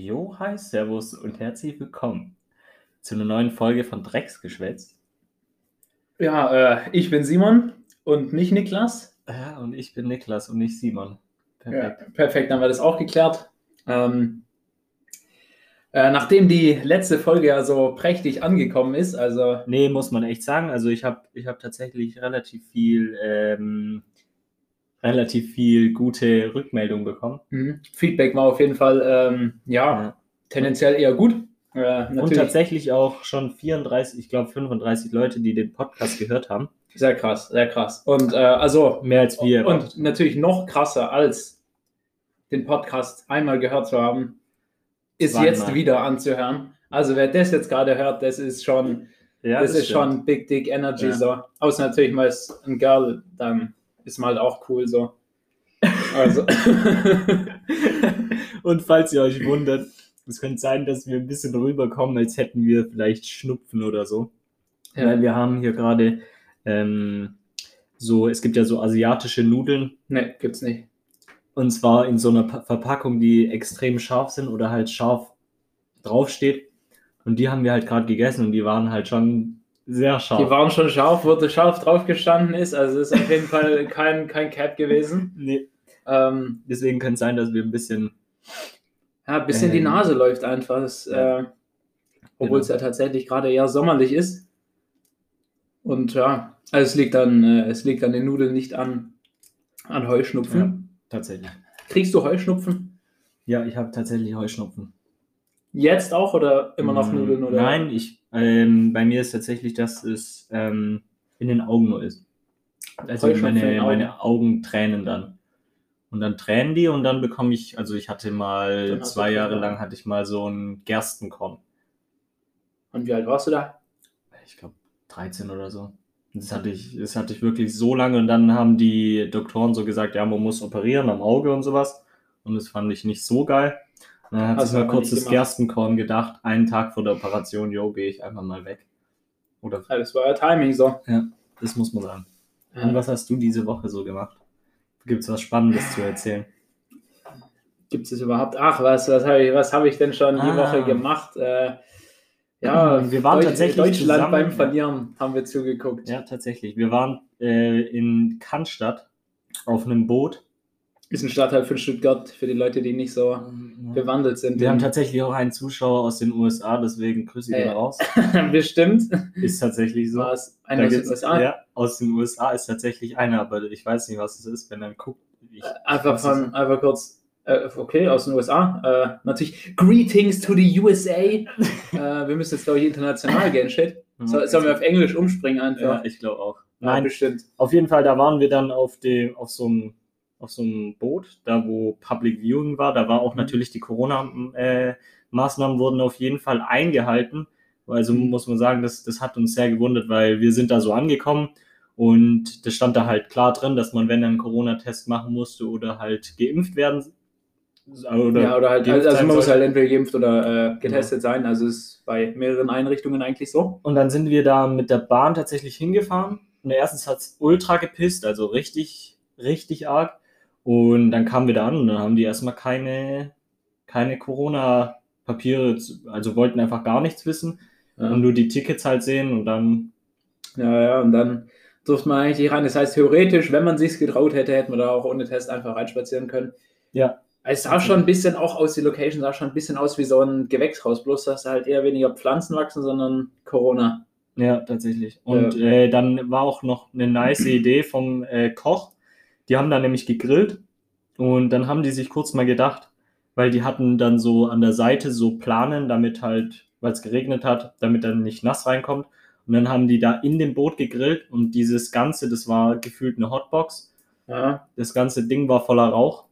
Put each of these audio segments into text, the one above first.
Jo, hi, Servus und herzlich willkommen zu einer neuen Folge von Drecksgeschwätz. Ja, äh, ich bin Simon und nicht Niklas. Ja, und ich bin Niklas und nicht Simon. Perfekt. Ja, perfekt, dann haben wir das auch geklärt. Ähm, äh, nachdem die letzte Folge ja so prächtig angekommen ist, also. Nee, muss man echt sagen. Also ich habe ich hab tatsächlich relativ viel, ähm, relativ viel gute Rückmeldung bekommen. Mhm. Feedback war auf jeden Fall, ähm, ja, ja, tendenziell eher gut. Äh, und tatsächlich auch schon 34, ich glaube 35 Leute, die den Podcast gehört haben. Sehr krass, sehr krass. Und äh, also mehr als wir. Und natürlich noch krasser als den Podcast einmal gehört zu haben, ist Zweimal. jetzt wieder anzuhören. Also wer das jetzt gerade hört, das ist schon, ja, das, das ist schon Big Dick Energy ja. so. Außer natürlich mal ein Girl, dann ist mal halt auch cool so. Also. und falls ihr euch wundert, es könnte sein, dass wir ein bisschen rüberkommen, als hätten wir vielleicht Schnupfen oder so. Ja. Weil wir haben hier gerade ähm, so, es gibt ja so asiatische Nudeln. Ne, gibt's nicht. Und zwar in so einer pa Verpackung, die extrem scharf sind oder halt scharf draufsteht. Und die haben wir halt gerade gegessen und die waren halt schon sehr scharf. Die waren schon scharf, wurde scharf drauf gestanden ist. Also ist auf jeden Fall kein, kein Cap gewesen. Nee. Ähm, Deswegen könnte es sein, dass wir ein bisschen ja, ein bisschen ähm, die Nase läuft einfach. Das, äh, obwohl genau. es ja tatsächlich gerade eher sommerlich ist. Und ja, also es liegt dann, äh, es liegt an den Nudeln nicht an, an Heuschnupfen. Ja, tatsächlich. Kriegst du Heuschnupfen? Ja, ich habe tatsächlich Heuschnupfen. Jetzt auch oder immer noch mm, Nudeln? Oder? Nein, ich, ähm, bei mir ist tatsächlich, dass es ähm, in den Augen nur ist. Also meine, Augen. meine Augen tränen dann. Und dann tränen die und dann bekomme ich, also ich hatte mal zwei Jahre lang hatte ich mal so ein Gerstenkorn. Und wie alt warst du da? Ich glaube 13 oder so. Das hatte ich, das hatte ich wirklich so lange und dann haben die Doktoren so gesagt, ja, man muss operieren am Auge und sowas. Und das fand ich nicht so geil. Dann hat sich mal kurz das Gerstenkorn gedacht, einen Tag vor der Operation, jo, gehe ich einfach mal weg. Oder? Ja, das war ja Timing so. Ja, das muss man sagen. Ja. Und was hast du diese Woche so gemacht? Gibt es was Spannendes zu erzählen? Gibt es überhaupt? Ach, was, was habe ich, hab ich denn schon ah. die Woche gemacht? Äh, ja, wir waren Deutsch, tatsächlich Deutschland zusammen, beim Verlieren haben wir zugeguckt. Ja, tatsächlich. Wir waren äh, in Cannstatt auf einem Boot ist ein Stadtteil für Stuttgart, für die Leute, die nicht so ja. bewandelt sind. Wir haben tatsächlich auch einen Zuschauer aus den USA, deswegen grüße ich ihn raus. Bestimmt. Ist tatsächlich so. Was? Einer aus den USA? Ja, aus den USA ist tatsächlich einer, aber ich weiß nicht, was es ist, wenn er guckt. Ich, äh, einfach von, einfach kurz, äh, okay, aus den USA. Äh, natürlich, Greetings to the USA. äh, wir müssen jetzt, glaube ich, international gehen, shit. So, sollen wir auf Englisch umspringen einfach? Ja, ich glaube auch. Nein, ja, bestimmt. Auf jeden Fall, da waren wir dann auf dem, auf so einem auf so einem Boot, da wo Public Viewing war. Da war auch mhm. natürlich die Corona-Maßnahmen wurden auf jeden Fall eingehalten. Also mhm. muss man sagen, das, das hat uns sehr gewundert, weil wir sind da so angekommen und das stand da halt klar drin, dass man, wenn er einen Corona-Test machen musste oder halt geimpft werden oder ja, oder halt, also man muss halt entweder geimpft oder äh, getestet ja. sein. Also ist bei mehreren Einrichtungen eigentlich so. Und dann sind wir da mit der Bahn tatsächlich hingefahren. Und erstens hat es ultra gepisst, also richtig, richtig arg. Und dann kamen wir da an und dann haben die erstmal keine, keine Corona-Papiere, also wollten einfach gar nichts wissen ja. und nur die Tickets halt sehen und dann. Ja, ja, und dann durfte man eigentlich rein. Das heißt, theoretisch, wenn man sich getraut hätte, hätte man da auch ohne Test einfach reinspazieren können. Ja. Es sah schon ein bisschen auch aus, die Location sah schon ein bisschen aus wie so ein Gewächshaus, bloß dass da halt eher weniger Pflanzen wachsen, sondern Corona. Ja, tatsächlich. Und ja. Äh, dann war auch noch eine nice Idee vom äh, Koch, die haben da nämlich gegrillt und dann haben die sich kurz mal gedacht, weil die hatten dann so an der Seite so Planen, damit halt, weil es geregnet hat, damit dann nicht nass reinkommt. Und dann haben die da in dem Boot gegrillt und dieses Ganze, das war gefühlt eine Hotbox. Ja. Das ganze Ding war voller Rauch.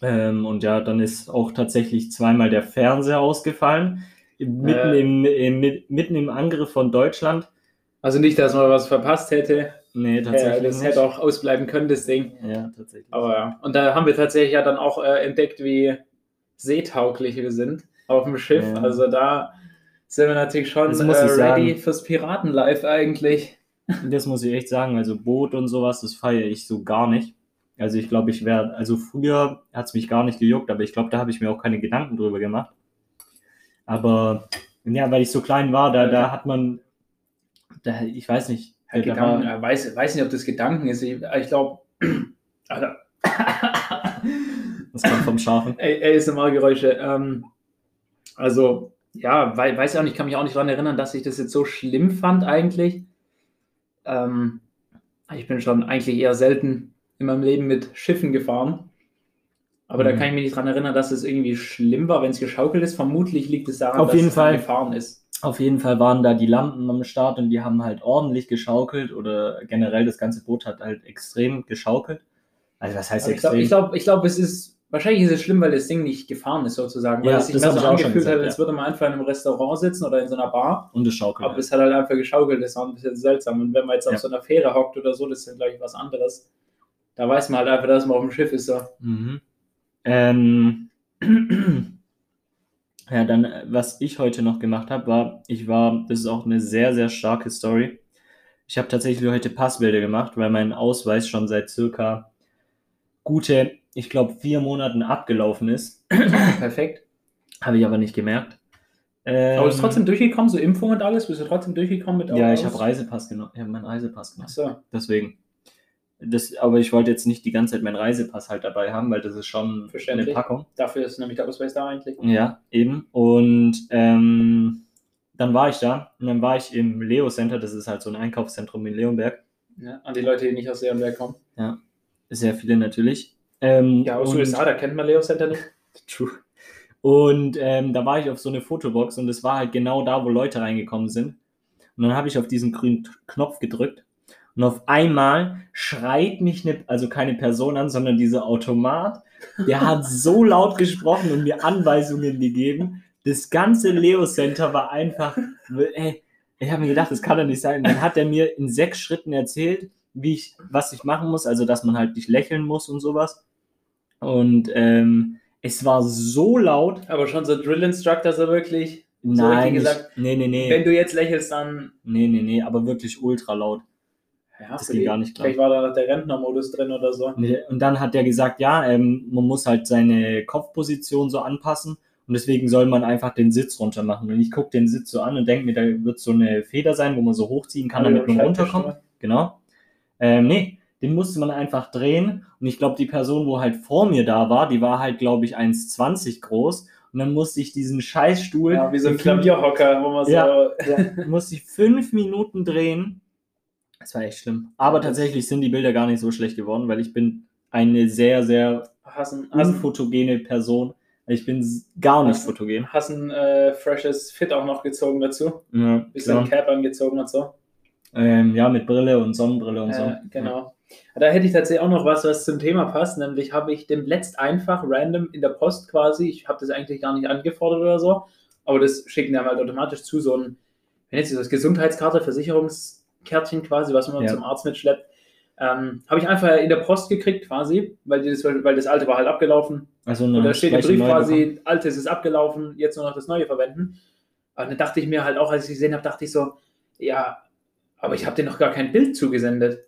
Ähm, und ja, dann ist auch tatsächlich zweimal der Fernseher ausgefallen. Mitten, äh. im, im, mitten im Angriff von Deutschland. Also nicht, dass man was verpasst hätte. Nee, tatsächlich. Ja, das nicht. hätte auch ausbleiben können, das Ding. Ja, tatsächlich. Aber ja. Und da haben wir tatsächlich ja dann auch äh, entdeckt, wie seetauglich wir sind auf dem Schiff. Ja. Also da sind wir natürlich schon äh, ready sagen, fürs Piratenlife eigentlich. Das muss ich echt sagen. Also Boot und sowas, das feiere ich so gar nicht. Also ich glaube, ich wäre, also früher hat es mich gar nicht gejuckt, aber ich glaube, da habe ich mir auch keine Gedanken drüber gemacht. Aber ja, weil ich so klein war, da, da hat man, da, ich weiß nicht. Ja, Gedanken, war, weiß, weiß nicht, ob das Gedanken ist. Ich, ich glaube, das kommt vom Schafen. ASMR-Geräusche. Ähm, also, ja, weiß ich auch nicht, kann mich auch nicht daran erinnern, dass ich das jetzt so schlimm fand eigentlich. Ähm, ich bin schon eigentlich eher selten in meinem Leben mit Schiffen gefahren. Aber mhm. da kann ich mich nicht daran erinnern, dass es irgendwie schlimm war, wenn es geschaukelt ist. Vermutlich liegt es daran, Auf dass jeden es Fall. gefahren ist. Auf jeden Fall waren da die Lampen am Start und die haben halt ordentlich geschaukelt oder generell das ganze Boot hat halt extrem geschaukelt. Also was heißt Aber extrem? Ich glaube, ich glaub, glaub, es ist, wahrscheinlich ist es schlimm, weil das Ding nicht gefahren ist sozusagen. Weil ja, es sich mehr so angefühlt hat, als ja. würde man einfach in einem Restaurant sitzen oder in so einer Bar. Und es schaukelt. Aber halt. es hat halt einfach geschaukelt, das war ein bisschen seltsam. Und wenn man jetzt auf ja. so einer Fähre hockt oder so, das ist dann glaube ich was anderes. Da weiß man halt einfach, dass man auf dem Schiff ist. So. Mhm. Ähm. Ja, dann, was ich heute noch gemacht habe, war, ich war, das ist auch eine sehr, sehr starke Story. Ich habe tatsächlich heute Passbilder gemacht, weil mein Ausweis schon seit circa gute, ich glaube, vier Monaten abgelaufen ist. Perfekt. Habe ich aber nicht gemerkt. Ähm, aber ist trotzdem durchgekommen, so Impfung und alles? Bist du trotzdem durchgekommen mit Ja, ich habe Reisepass genommen. Ich habe meinen Reisepass genommen. Ach so. Deswegen. Das, aber ich wollte jetzt nicht die ganze Zeit meinen Reisepass halt dabei haben, weil das ist schon eine Packung. Dafür ist nämlich der Ausweis da eigentlich. Ja, eben. Und ähm, dann war ich da und dann war ich im Leo Center, das ist halt so ein Einkaufszentrum in Leonberg. Ja, an die Leute, die nicht aus Leonberg kommen. Ja, sehr viele natürlich. Ähm, ja, aus und, USA, da kennt man Leo Center nicht. True. Und ähm, da war ich auf so eine Fotobox und es war halt genau da, wo Leute reingekommen sind. Und dann habe ich auf diesen grünen Knopf gedrückt und auf einmal schreit mich eine, also keine Person an, sondern dieser Automat. Der hat so laut gesprochen und mir Anweisungen gegeben. Das ganze Leo Center war einfach, ey, ich habe mir gedacht, das kann doch nicht sein. Und dann hat er mir in sechs Schritten erzählt, wie ich, was ich machen muss, also dass man halt nicht lächeln muss und sowas. Und ähm, es war so laut. Aber schon so Drill Instructor so wirklich. Nein, so gesagt, nee, nee, nee. Wenn du jetzt lächelst, dann. Nee, nee, nee, aber wirklich ultra laut. Ja, das ging gar nicht klar. Vielleicht war da noch der Rentnermodus drin oder so. Und dann hat er gesagt, ja, ähm, man muss halt seine Kopfposition so anpassen und deswegen soll man einfach den Sitz runter machen. Und ich gucke den Sitz so an und denke mir, da wird so eine Feder sein, wo man so hochziehen kann, damit man runterkommt. Genau. Ähm, nee, den musste man einfach drehen. Und ich glaube, die Person, wo halt vor mir da war, die war halt, glaube ich, 1,20 groß. Und dann musste ich diesen Scheißstuhl. Ja, wie so ein Klavierhocker, wo man so. Ja, musste ich fünf Minuten drehen das war echt schlimm. Aber tatsächlich sind die Bilder gar nicht so schlecht geworden, weil ich bin eine sehr, sehr hassen, unfotogene Person. Ich bin gar nicht hast, fotogen. Hast ein äh, freshes Fit auch noch gezogen dazu? Ja. Bisschen Cap angezogen und so? Ähm, ja, mit Brille und Sonnenbrille und äh, so. Genau. Ja. Da hätte ich tatsächlich auch noch was, was zum Thema passt. Nämlich habe ich dem letzt einfach random in der Post quasi, ich habe das eigentlich gar nicht angefordert oder so, aber das schicken die halt automatisch zu, so ein, wenn jetzt das Gesundheitskarte, Versicherungs- Kärtchen quasi, was man ja. zum Arzt mitschleppt. Ähm, habe ich einfach in der Post gekriegt quasi, weil das, weil das alte war halt abgelaufen. Also und da steht der Brief quasi, altes ist abgelaufen, jetzt nur noch das neue verwenden. Und dann dachte ich mir halt auch, als ich es gesehen habe, dachte ich so, ja, aber ich habe dir noch gar kein Bild zugesendet.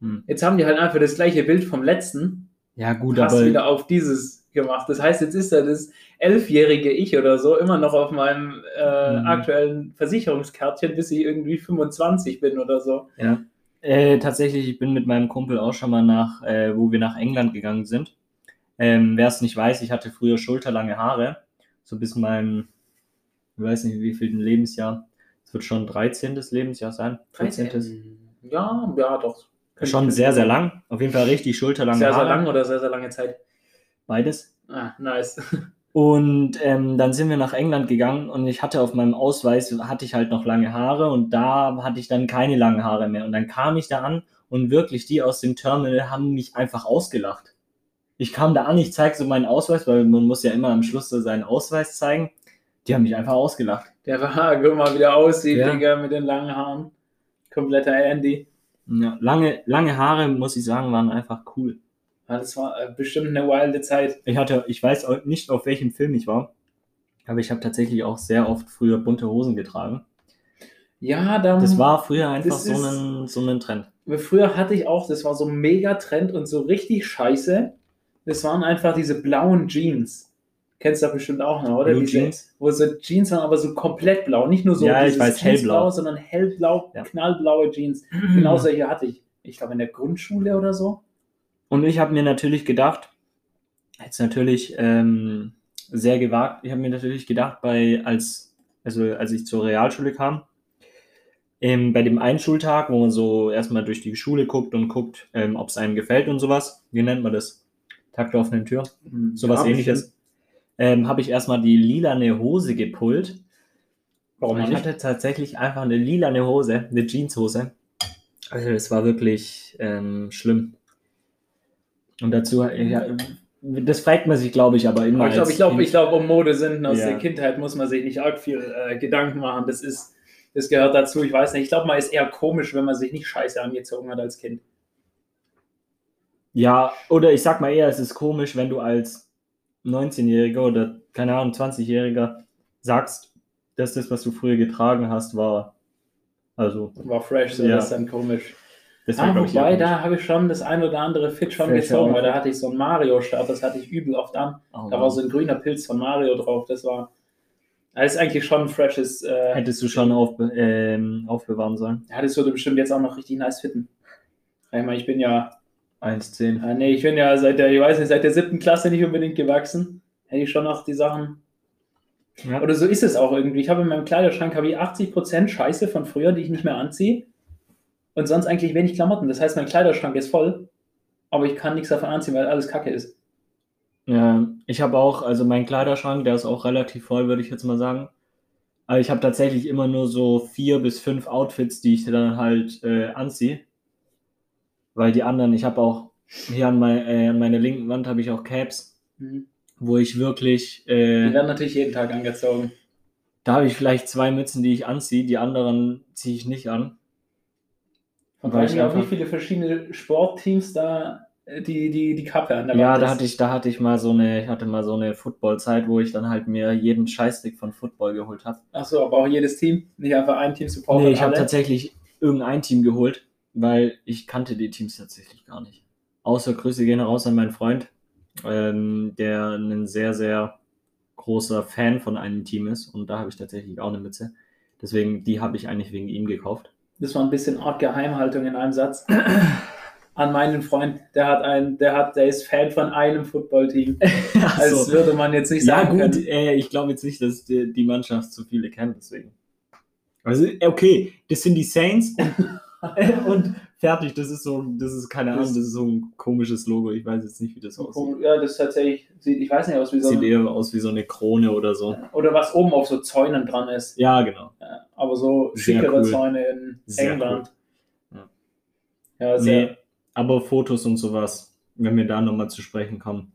Hm. Jetzt haben die halt einfach das gleiche Bild vom letzten. Ja, gut, aber. wieder auf dieses gemacht. Das heißt, jetzt ist da das elfjährige Ich oder so immer noch auf meinem äh, mhm. aktuellen Versicherungskärtchen, bis ich irgendwie 25 bin oder so. Ja. Äh, tatsächlich, ich bin mit meinem Kumpel auch schon mal nach, äh, wo wir nach England gegangen sind. Ähm, Wer es nicht weiß, ich hatte früher schulterlange Haare, so bis mein, ich weiß nicht wie viel Lebensjahr, es wird schon 13. Lebensjahr sein. 13. Ja, ja, doch. Schon sehr, sehr lang. Auf jeden Fall richtig schulterlange Haare. Sehr, sehr lang oder sehr, sehr lange Zeit? Beides. Ah, nice. Und ähm, dann sind wir nach England gegangen und ich hatte auf meinem Ausweis, hatte ich halt noch lange Haare und da hatte ich dann keine langen Haare mehr. Und dann kam ich da an und wirklich die aus dem Terminal haben mich einfach ausgelacht. Ich kam da an, ich zeige so meinen Ausweis, weil man muss ja immer am Schluss so seinen Ausweis zeigen. Die haben mich einfach ausgelacht. Der war, guck mal, wie der aussieht, ja. Digga, mit den langen Haaren. Kompletter Andy. Ja, lange, lange Haare, muss ich sagen, waren einfach cool. Ja, das war äh, bestimmt eine wilde Zeit. Ich hatte, ich weiß nicht, auf welchem Film ich war, aber ich habe tatsächlich auch sehr oft früher bunte Hosen getragen. Ja, dann, das war früher einfach so ein, so ein Trend. Früher hatte ich auch, das war so ein Mega-Trend und so richtig scheiße. Das waren einfach diese blauen Jeans. Kennst du da bestimmt auch noch, oder? Blue diese, Jeans? Wo so Jeans waren, aber so komplett blau. Nicht nur so Ja, ich weiß, hellblau. sondern hellblau, Ja. knallblaue Jeans. Genau solche hatte ich. Ich glaube in der Grundschule oder so. Und ich habe mir natürlich gedacht, jetzt natürlich ähm, sehr gewagt, ich habe mir natürlich gedacht, bei als, also als ich zur Realschule kam, ähm, bei dem einen Schultag, wo man so erstmal durch die Schule guckt und guckt, ähm, ob es einem gefällt und sowas, wie nennt man das? Tag der offenen Tür, sowas Ja, ähnliches, ähm, habe ich erstmal die lilane Hose gepullt. Warum ich nicht? hatte tatsächlich einfach eine lilane Hose, eine Jeanshose. Also es war wirklich ähm, schlimm. Und dazu, ja, das fragt man sich, glaube ich, aber immer. Aber ich glaube, ich glaube, ich glaube, um Modesünden aus Ja. der Kindheit muss man sich nicht arg viel äh, Gedanken machen. Das ist, das gehört dazu. Ich weiß nicht. Ich glaube, man ist eher komisch, wenn man sich nicht scheiße angezogen hat als Kind. Ja, oder ich sag mal eher, es ist komisch, wenn du als 19-Jähriger oder, keine Ahnung, 20-Jähriger sagst, dass das, was du früher getragen hast, war. Also, War fresh, so Ja. das ist dann komisch. Das Ah, wobei, da habe ich schon das ein oder andere Fit schon Fällt gezogen, weil auf. da hatte ich so einen Mario-Start, das hatte ich übel oft an. Oh, Da war so ein grüner Pilz von Mario drauf. Das war. Das ist eigentlich schon ein freshes. Äh, Hättest du schon aufbe ähm, aufbewahren sollen. ja, das würde bestimmt jetzt auch noch richtig nice fitten. Ich meine, ich bin ja 1,10. Ah, nee, ich bin ja seit der, ich weiß nicht, seit der siebten Klasse nicht unbedingt gewachsen. Hätte ich schon noch die Sachen. Ja. Oder so ist es auch irgendwie. Ich habe in meinem Kleiderschrank habe ich 80% Scheiße von früher, die ich nicht mehr anziehe. Und sonst eigentlich wenig Klamotten. Das heißt, mein Kleiderschrank ist voll, aber ich kann nichts davon anziehen, weil alles Kacke ist. Ja, ich habe auch, also mein Kleiderschrank, der ist auch relativ voll, würde ich jetzt mal sagen. Aber ich habe tatsächlich immer nur so vier bis fünf Outfits, die ich dann halt äh, anziehe. Weil die anderen, ich habe auch hier an, mein, äh, an meiner linken Wand habe ich auch Caps, Mhm. wo ich wirklich, Die äh, werden natürlich jeden Tag angezogen. da habe ich vielleicht zwei Mützen, die ich anziehe, die anderen ziehe ich nicht an. Von Weil ich auch wie viele verschiedene Sportteams da äh, die, die, die Kappe an der Ja, Wand da ist. hatte ich, da hatte ich mal so eine, ich hatte mal so eine Football-Zeit, wo ich dann halt mir jeden Scheißstick von Football geholt habe. Achso, aber auch jedes Team, nicht einfach ein Team supporten. Nee, ich habe tatsächlich irgendein Team geholt, weil ich kannte die Teams tatsächlich gar nicht. Außer Grüße gehen raus an meinen Freund, ähm, der ein sehr, sehr großer Fan von einem Team ist und da habe ich tatsächlich auch eine Mütze. Deswegen, die habe ich eigentlich wegen ihm gekauft. Das war ein bisschen Art Geheimhaltung in einem Satz. An meinen Freund, der hat ein, der hat, der ist Fan von einem Footballteam. Als Also, würde man jetzt nicht ja sagen gut, können. äh, ich glaube jetzt nicht, dass die, die Mannschaft zu viele kennt, deswegen. Also, äh, okay, das sind die Saints und, und fertig. Das ist so, das ist keine Ahnung, Das- ist so ein komisches Logo. Ich weiß jetzt nicht, wie das aussieht. Ja, das tatsächlich, sieht, ich weiß nicht aus wie so Sieht eher aus wie so eine Krone oder so. oder was oben auf so Zäunen dran ist. Ja, genau. Ja, aber so schickere cool. Zäune in Sehr England. cool. Ja. Ja, sehr. Nee, aber Fotos und sowas, wenn wir da nochmal zu sprechen kommen.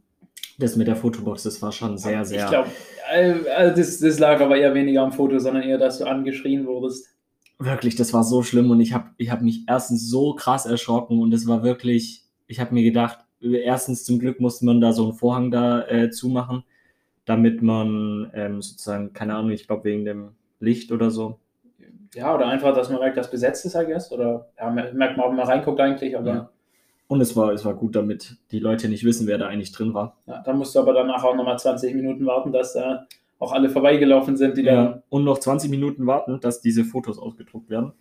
Das mit der Fotobox, das war schon sehr, sehr. Ich glaube, also das, das lag aber eher weniger am Foto, sondern eher, dass du angeschrien wurdest. Wirklich, das war so schlimm und ich habe ich hab mich erstens so krass erschrocken und es war wirklich, ich habe mir gedacht, erstens zum Glück musste man da so einen Vorhang da äh, zumachen, damit man ähm, sozusagen, keine Ahnung, ich glaube wegen dem Licht oder so. Ja, oder einfach, dass man merkt, dass besetzt ist, I guess. Oder ja, merkt man, wenn man reinguckt eigentlich, aber Ja. Und es war, es war gut, damit die Leute nicht wissen, wer da eigentlich drin war. Ja, dann musst du aber danach auch nochmal 20 Minuten warten, dass da auch alle vorbeigelaufen sind, die. Ja. Und noch 20 Minuten warten, dass diese Fotos ausgedruckt werden.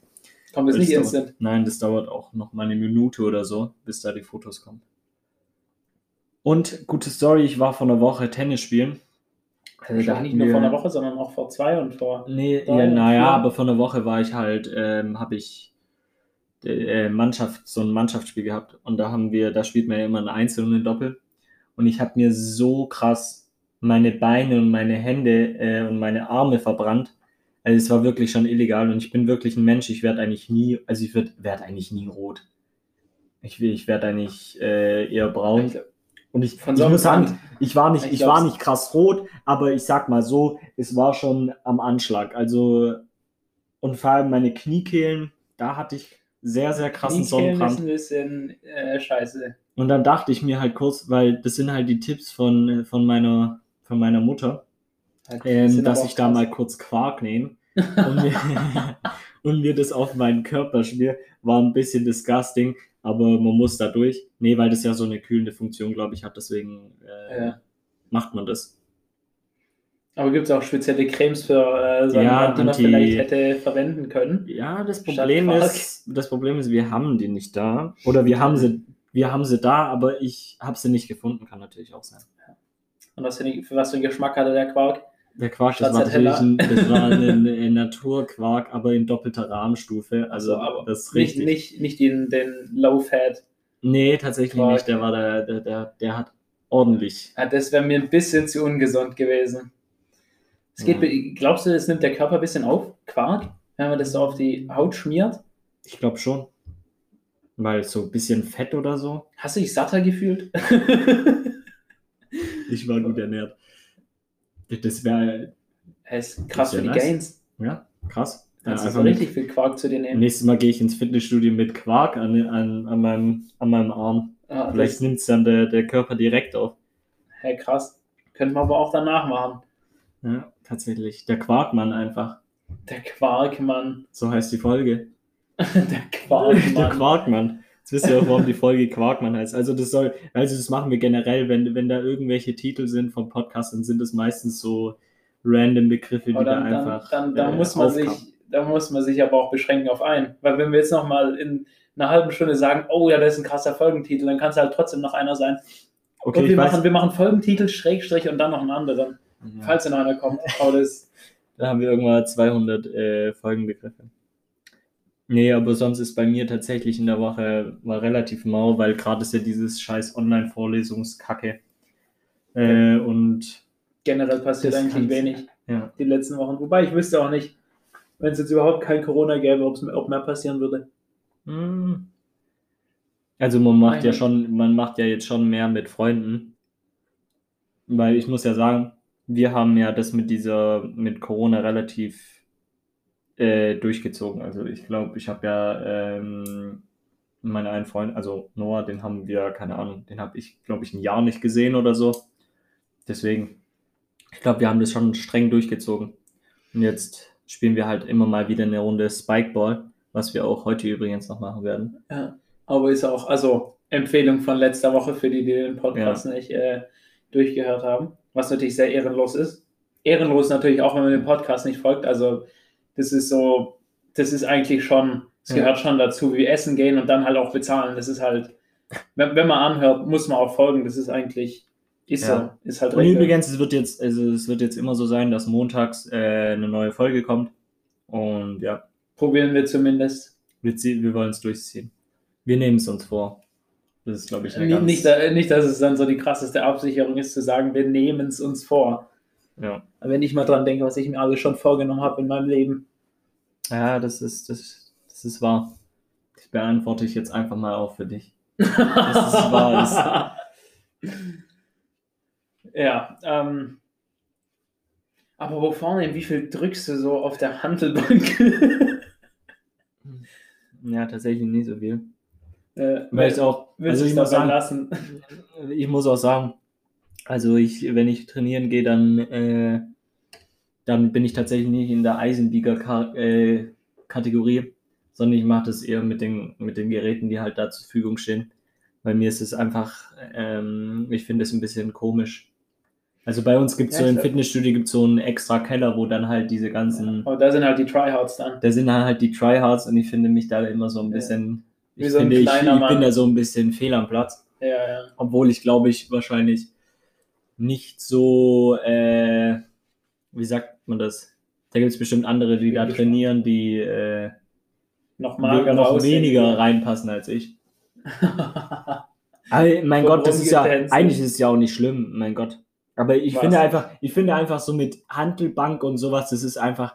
Kommt das Das nicht dauert- instant? Nein, das dauert auch noch mal eine Minute oder so, bis da die Fotos kommen. Und gute Story, ich war vor einer Woche Tennis spielen. Also, hatten nicht nur vor einer Woche, sondern auch vor zwei und vor. Nee, ja, naja, aber vor einer Woche war ich halt, ähm, habe ich äh, Mannschaft, so ein Mannschaftsspiel gehabt. Und da haben wir, da spielt man ja immer ein Einzel und ein Doppel. Und ich habe mir so krass meine Beine und meine Hände äh, und meine Arme verbrannt. Also es war wirklich schon illegal und ich bin wirklich ein Mensch, ich werde eigentlich nie, also ich werde werd eigentlich nie rot. Ich, ich werde eigentlich äh, eher braun. Ich glaub, Und ich, Von ich muss sagen, ich war nicht, Ich ich, war nicht krass rot, aber ich sag mal so, es war schon am Anschlag. Also und vor allem meine Kniekehlen, da hatte ich sehr, sehr krassen Kniekehlen ist Sonnenbrand. ein bisschen äh, scheiße. Und dann dachte ich mir halt kurz, weil das sind halt die Tipps von, von meiner, von meiner Mutter, Halt, ähm, dass ich da mal kurz Quark nehme. und, mir, und mir das auf meinen Körper schmier, war ein bisschen disgusting, aber man muss da durch. Nee, weil das ja so eine kühlende Funktion, glaube ich, hat, deswegen äh, ja. macht man das. Aber gibt es auch spezielle Cremes für äh, seine Ja, Hand, die man Anti- vielleicht hätte verwenden können? Ja, das Problem ist, das Problem ist, wir haben die nicht da. Oder wir haben sie, wir haben sie da, aber ich habe sie nicht gefunden, kann natürlich auch sein. Und was für, für was für einen Geschmack hatte der Quark? Der Quark, das war natürlich ein, das war ein, ein Naturquark, aber in doppelter Rahmenstufe. Also aber das ist Nicht, richtig. nicht, nicht den, den Low-Fat. Nee, tatsächlich Quark. nicht. Der war der, der, der, der hat ordentlich. Ja, das wäre mir ein bisschen zu ungesund gewesen. Es geht, Ja. Glaubst du, das nimmt der Körper ein bisschen auf, Quark, wenn man das so auf die Haut schmiert? Ich glaube schon. Weil so ein bisschen Fett oder so. Hast du dich satter gefühlt? Ich war gut ernährt. Das wäre, ist krass Das für die nice. Gains. ja, krass. Ja, Kannst du einfach so mit- richtig viel Quark zu dir nehmen. Nächstes Mal gehe ich ins Fitnessstudio mit Quark an, an, an, meinem, an meinem Arm. Ah, Vielleicht nimmt es dann der, der Körper direkt auf. hey, krass. Könnten wir aber auch danach machen. Ja, tatsächlich. Der Quarkmann einfach. Der Quarkmann. So heißt die Folge. der Der Quarkmann. Jetzt wisst ihr auch, warum die Folge Quarkmann heißt. Also das soll, also das machen wir generell, wenn, wenn da irgendwelche Titel sind vom Podcast, dann sind das meistens so random Begriffe, die Aber da dann, dann, einfach. dann, dann äh, muss man aufkamen. sich, da muss man sich aber auch beschränken auf einen. Weil wenn wir jetzt nochmal in einer halben Stunde sagen, oh ja, das ist ein krasser Folgentitel, dann kann es halt trotzdem noch einer sein. Okay, und wir ich weiß, machen, wir machen Folgentitel, Schrägstrich und dann noch einen anderen, ja, falls noch einer kommt. Aber das, da haben wir irgendwann 200 äh, Folgenbegriffe. Nee, aber sonst ist bei mir tatsächlich in der Woche war relativ mau, weil gerade ist ja dieses scheiß Online-Vorlesungskacke. Äh, und generell passiert eigentlich wenig ja, die letzten Wochen. Wobei ich wüsste auch nicht, wenn es jetzt überhaupt kein Corona gäbe, ob mehr passieren würde. Hm. Also man macht ja Nein. schon, man macht ja jetzt schon mehr mit Freunden. Weil ich muss ja sagen, wir haben ja das mit dieser, mit Corona relativ äh, durchgezogen. Also ich glaube, ich habe ja ähm, meinen einen Freund, also Noah, den haben wir, keine Ahnung, den habe ich, glaube ich, ein Jahr nicht gesehen oder so. Deswegen, ich glaube, wir haben das schon streng durchgezogen. Und jetzt spielen wir halt immer mal wieder eine Runde Spikeball, was wir auch heute übrigens noch machen werden. Ja. Aber ist auch, also Empfehlung von letzter Woche für die, die den Podcast nicht äh, durchgehört haben, was natürlich sehr ehrenlos ist. Ehrenlos natürlich auch, wenn man dem Podcast nicht folgt. Also das ist so, das ist eigentlich schon, es gehört schon dazu, wie essen gehen und dann halt auch bezahlen. Das ist halt, wenn, wenn man anhört, muss man auch folgen. Das ist eigentlich, ist Ja. so, ist halt Und Regel. übrigens, es wird jetzt, also es wird jetzt immer so sein, dass montags äh, eine neue Folge kommt. Und ja, Probieren wir zumindest. wir, wir wollen es durchziehen. Wir nehmen es uns vor. Das ist, glaube ich, eine Nicht, ganz, nicht, äh, nicht, dass es dann so die krasseste Absicherung ist, zu sagen, wir nehmen es uns vor. Ja. Wenn ich mal dran denke, was ich mir alles schon vorgenommen habe in meinem Leben. ja, das ist, das, das ist wahr. Das beantworte ich jetzt einfach mal auch für dich. Das ist wahr. ja, ähm, aber wo vorne, wie viel drückst du so auf der Handelbank? Ja, tatsächlich nicht so viel. äh, Weil ich auch, also du ich muss sagen, lassen? ich muss auch sagen, also ich, wenn ich trainieren gehe, dann, äh, dann bin ich tatsächlich nicht in der Eisenbieger-Kategorie, sondern ich mache das eher mit den, mit den Geräten, die halt da zur Verfügung stehen. Bei mir ist es einfach, ähm, ich finde es ein bisschen komisch. Also bei uns gibt es Ja, so im Fitnessstudio gibt so einen extra Keller, wo dann halt diese ganzen, Aber da sind halt die Tryhards dann. da sind halt die Tryhards und ich finde mich da immer so ein Ja. bisschen, Wie ich so ein finde, ich, ich bin da so ein bisschen fehl am Platz. Ja, ja. Obwohl ich glaube ich wahrscheinlich nicht so, äh, wie sagt man das? Da gibt es bestimmt andere, die da trainieren, die äh, Noch we- mager noch weniger reinpassen als ich. Aber mein So Gott, das ist ja, eigentlich ist es ja auch nicht schlimm, mein Gott. Aber ich Was? finde einfach, ich finde einfach so mit Handelbank und sowas, das ist einfach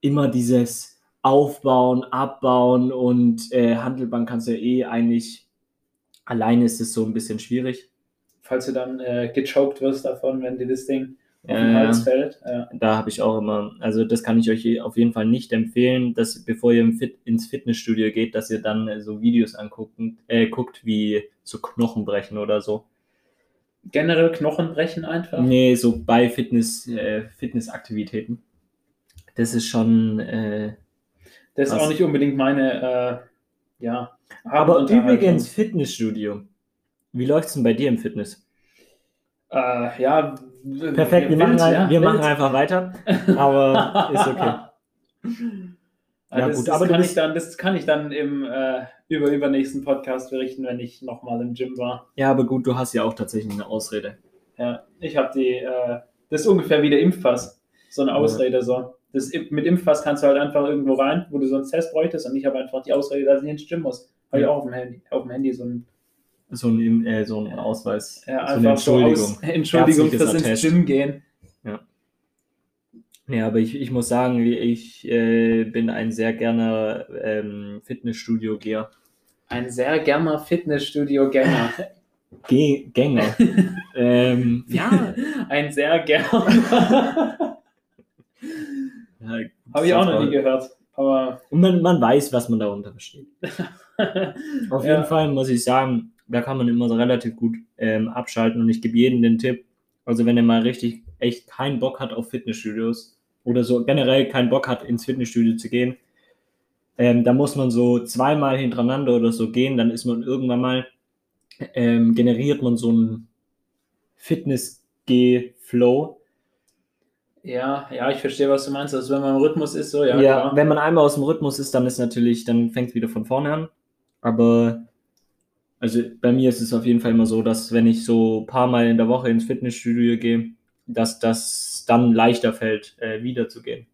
immer dieses Aufbauen, Abbauen und äh, Handelbank kannst du ja eh eigentlich, alleine ist es so ein bisschen schwierig. Falls du dann äh, gechoked wirst davon, wenn dir das Ding auf den. Hals fällt. Ja. Da habe ich auch immer, also das kann ich euch auf jeden Fall nicht empfehlen, dass bevor ihr Fit, ins Fitnessstudio geht, dass ihr dann äh, so Videos anguckt, äh, guckt, wie so Knochen brechen oder so. Generell Knochen brechen einfach. Nee, so bei Fitness, äh, Fitnessaktivitäten. das ist schon. Äh, das ist auch nicht unbedingt meine, äh, ja. Aber übrigens Fitnessstudio. Wie läuft es denn bei dir im Fitness? Äh, ja. Perfekt, wir, machen, ja, wir machen einfach weiter. Aber ist okay. Ja, das, gut, das aber kann ich dann, das kann ich dann im äh, über übernächsten Podcast berichten, wenn ich nochmal im Gym war. Ja, aber gut, du hast ja auch tatsächlich eine Ausrede. Ja, ich habe die, äh, das ist ungefähr wie der Impfpass, so eine Ausrede ja. so. Das, mit Impfpass kannst du halt einfach irgendwo rein, wo du so einen Test bräuchtest und ich habe einfach die Ausrede, dass ich ins Gym muss. Habe ja. ich auch auf dem Handy, auf dem Handy so ein so ein, äh, so ein Ausweis. Ja, so eine Entschuldigung. So Entschuldigung fürs ins Gym gehen. Ja. Ja, aber ich, ich muss sagen, ich äh, bin ein sehr gerne ähm, Fitnessstudio-Geher. Ein sehr gerne Fitnessstudio-Gänger. Gänger. ähm, ja. Ein sehr gerne. ja, Habe ich auch noch nie gehört. Aber man, man weiß, was man darunter versteht. Auf jeden ja. Fall muss ich sagen, da kann man immer so relativ gut ähm, abschalten und ich gebe jedem den Tipp, also wenn er mal richtig echt keinen Bock hat auf Fitnessstudios, oder so generell keinen Bock hat, ins Fitnessstudio zu gehen, ähm, da muss man so zweimal hintereinander oder so gehen, dann ist man irgendwann mal, ähm, generiert man so einen Fitness-G-Flow. Ja, ja, ich verstehe, was du meinst. Also wenn man im Rhythmus ist, so, ja. Ja, klar. wenn man einmal aus dem Rhythmus ist, dann ist natürlich, dann fängt es wieder von vorne an. Aber also bei mir ist es auf jeden Fall immer so, dass wenn ich so ein paar Mal in der Woche ins Fitnessstudio gehe, dass das dann leichter fällt, äh, wiederzugehen.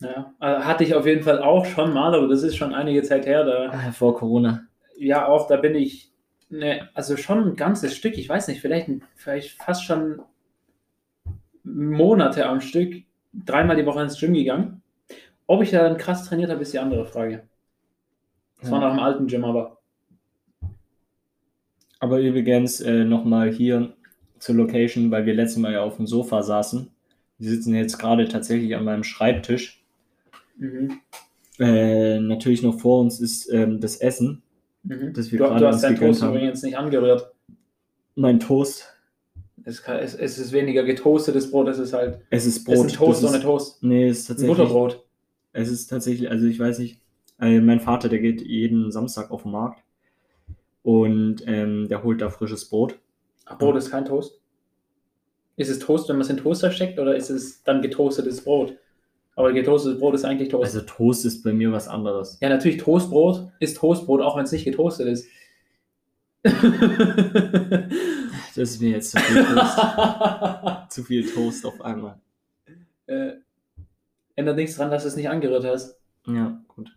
Ja, also hatte ich auf jeden Fall auch schon mal, aber das ist schon einige Zeit her. Da, ah, vor Corona. Ja, auch da bin ich, ne, also schon ein ganzes Stück, ich weiß nicht, vielleicht, vielleicht fast schon Monate am Stück, dreimal die Woche ins Gym gegangen. Ob ich da dann krass trainiert habe, ist die andere Frage. Das ja. war nach dem alten Gym, aber. Aber übrigens äh, nochmal hier zur Location, weil wir letztes Mal ja auf dem Sofa saßen. Wir sitzen jetzt gerade tatsächlich an meinem Schreibtisch. Mhm. Äh, natürlich noch vor uns ist ähm, das Essen, mhm. das wir du, gerade du hast deinen Toast haben. übrigens nicht angerührt. Mein Toast. Es, kann, es, es, ist weniger getoastetes Brot, es ist halt. Es ist Brot. Es ist Toast ohne Toast. Nee, es ist tatsächlich. Butterbrot. Es ist tatsächlich, also ich weiß nicht, äh, mein Vater, der geht jeden Samstag auf den Markt und ähm, der holt da frisches Brot. Brot ist kein Toast? Ist es Toast, wenn man es in den Toaster steckt, oder ist es dann getoastetes Brot? Aber getoastetes Brot ist eigentlich Toast. Also Toast ist bei mir was anderes. Ja, natürlich, Toastbrot ist Toastbrot, auch wenn es nicht getoastet ist. das ist mir jetzt zu viel Toast. zu viel Toast auf einmal. Äh, ändert nichts dran, dass du es nicht angerührt hast. Ja, gut.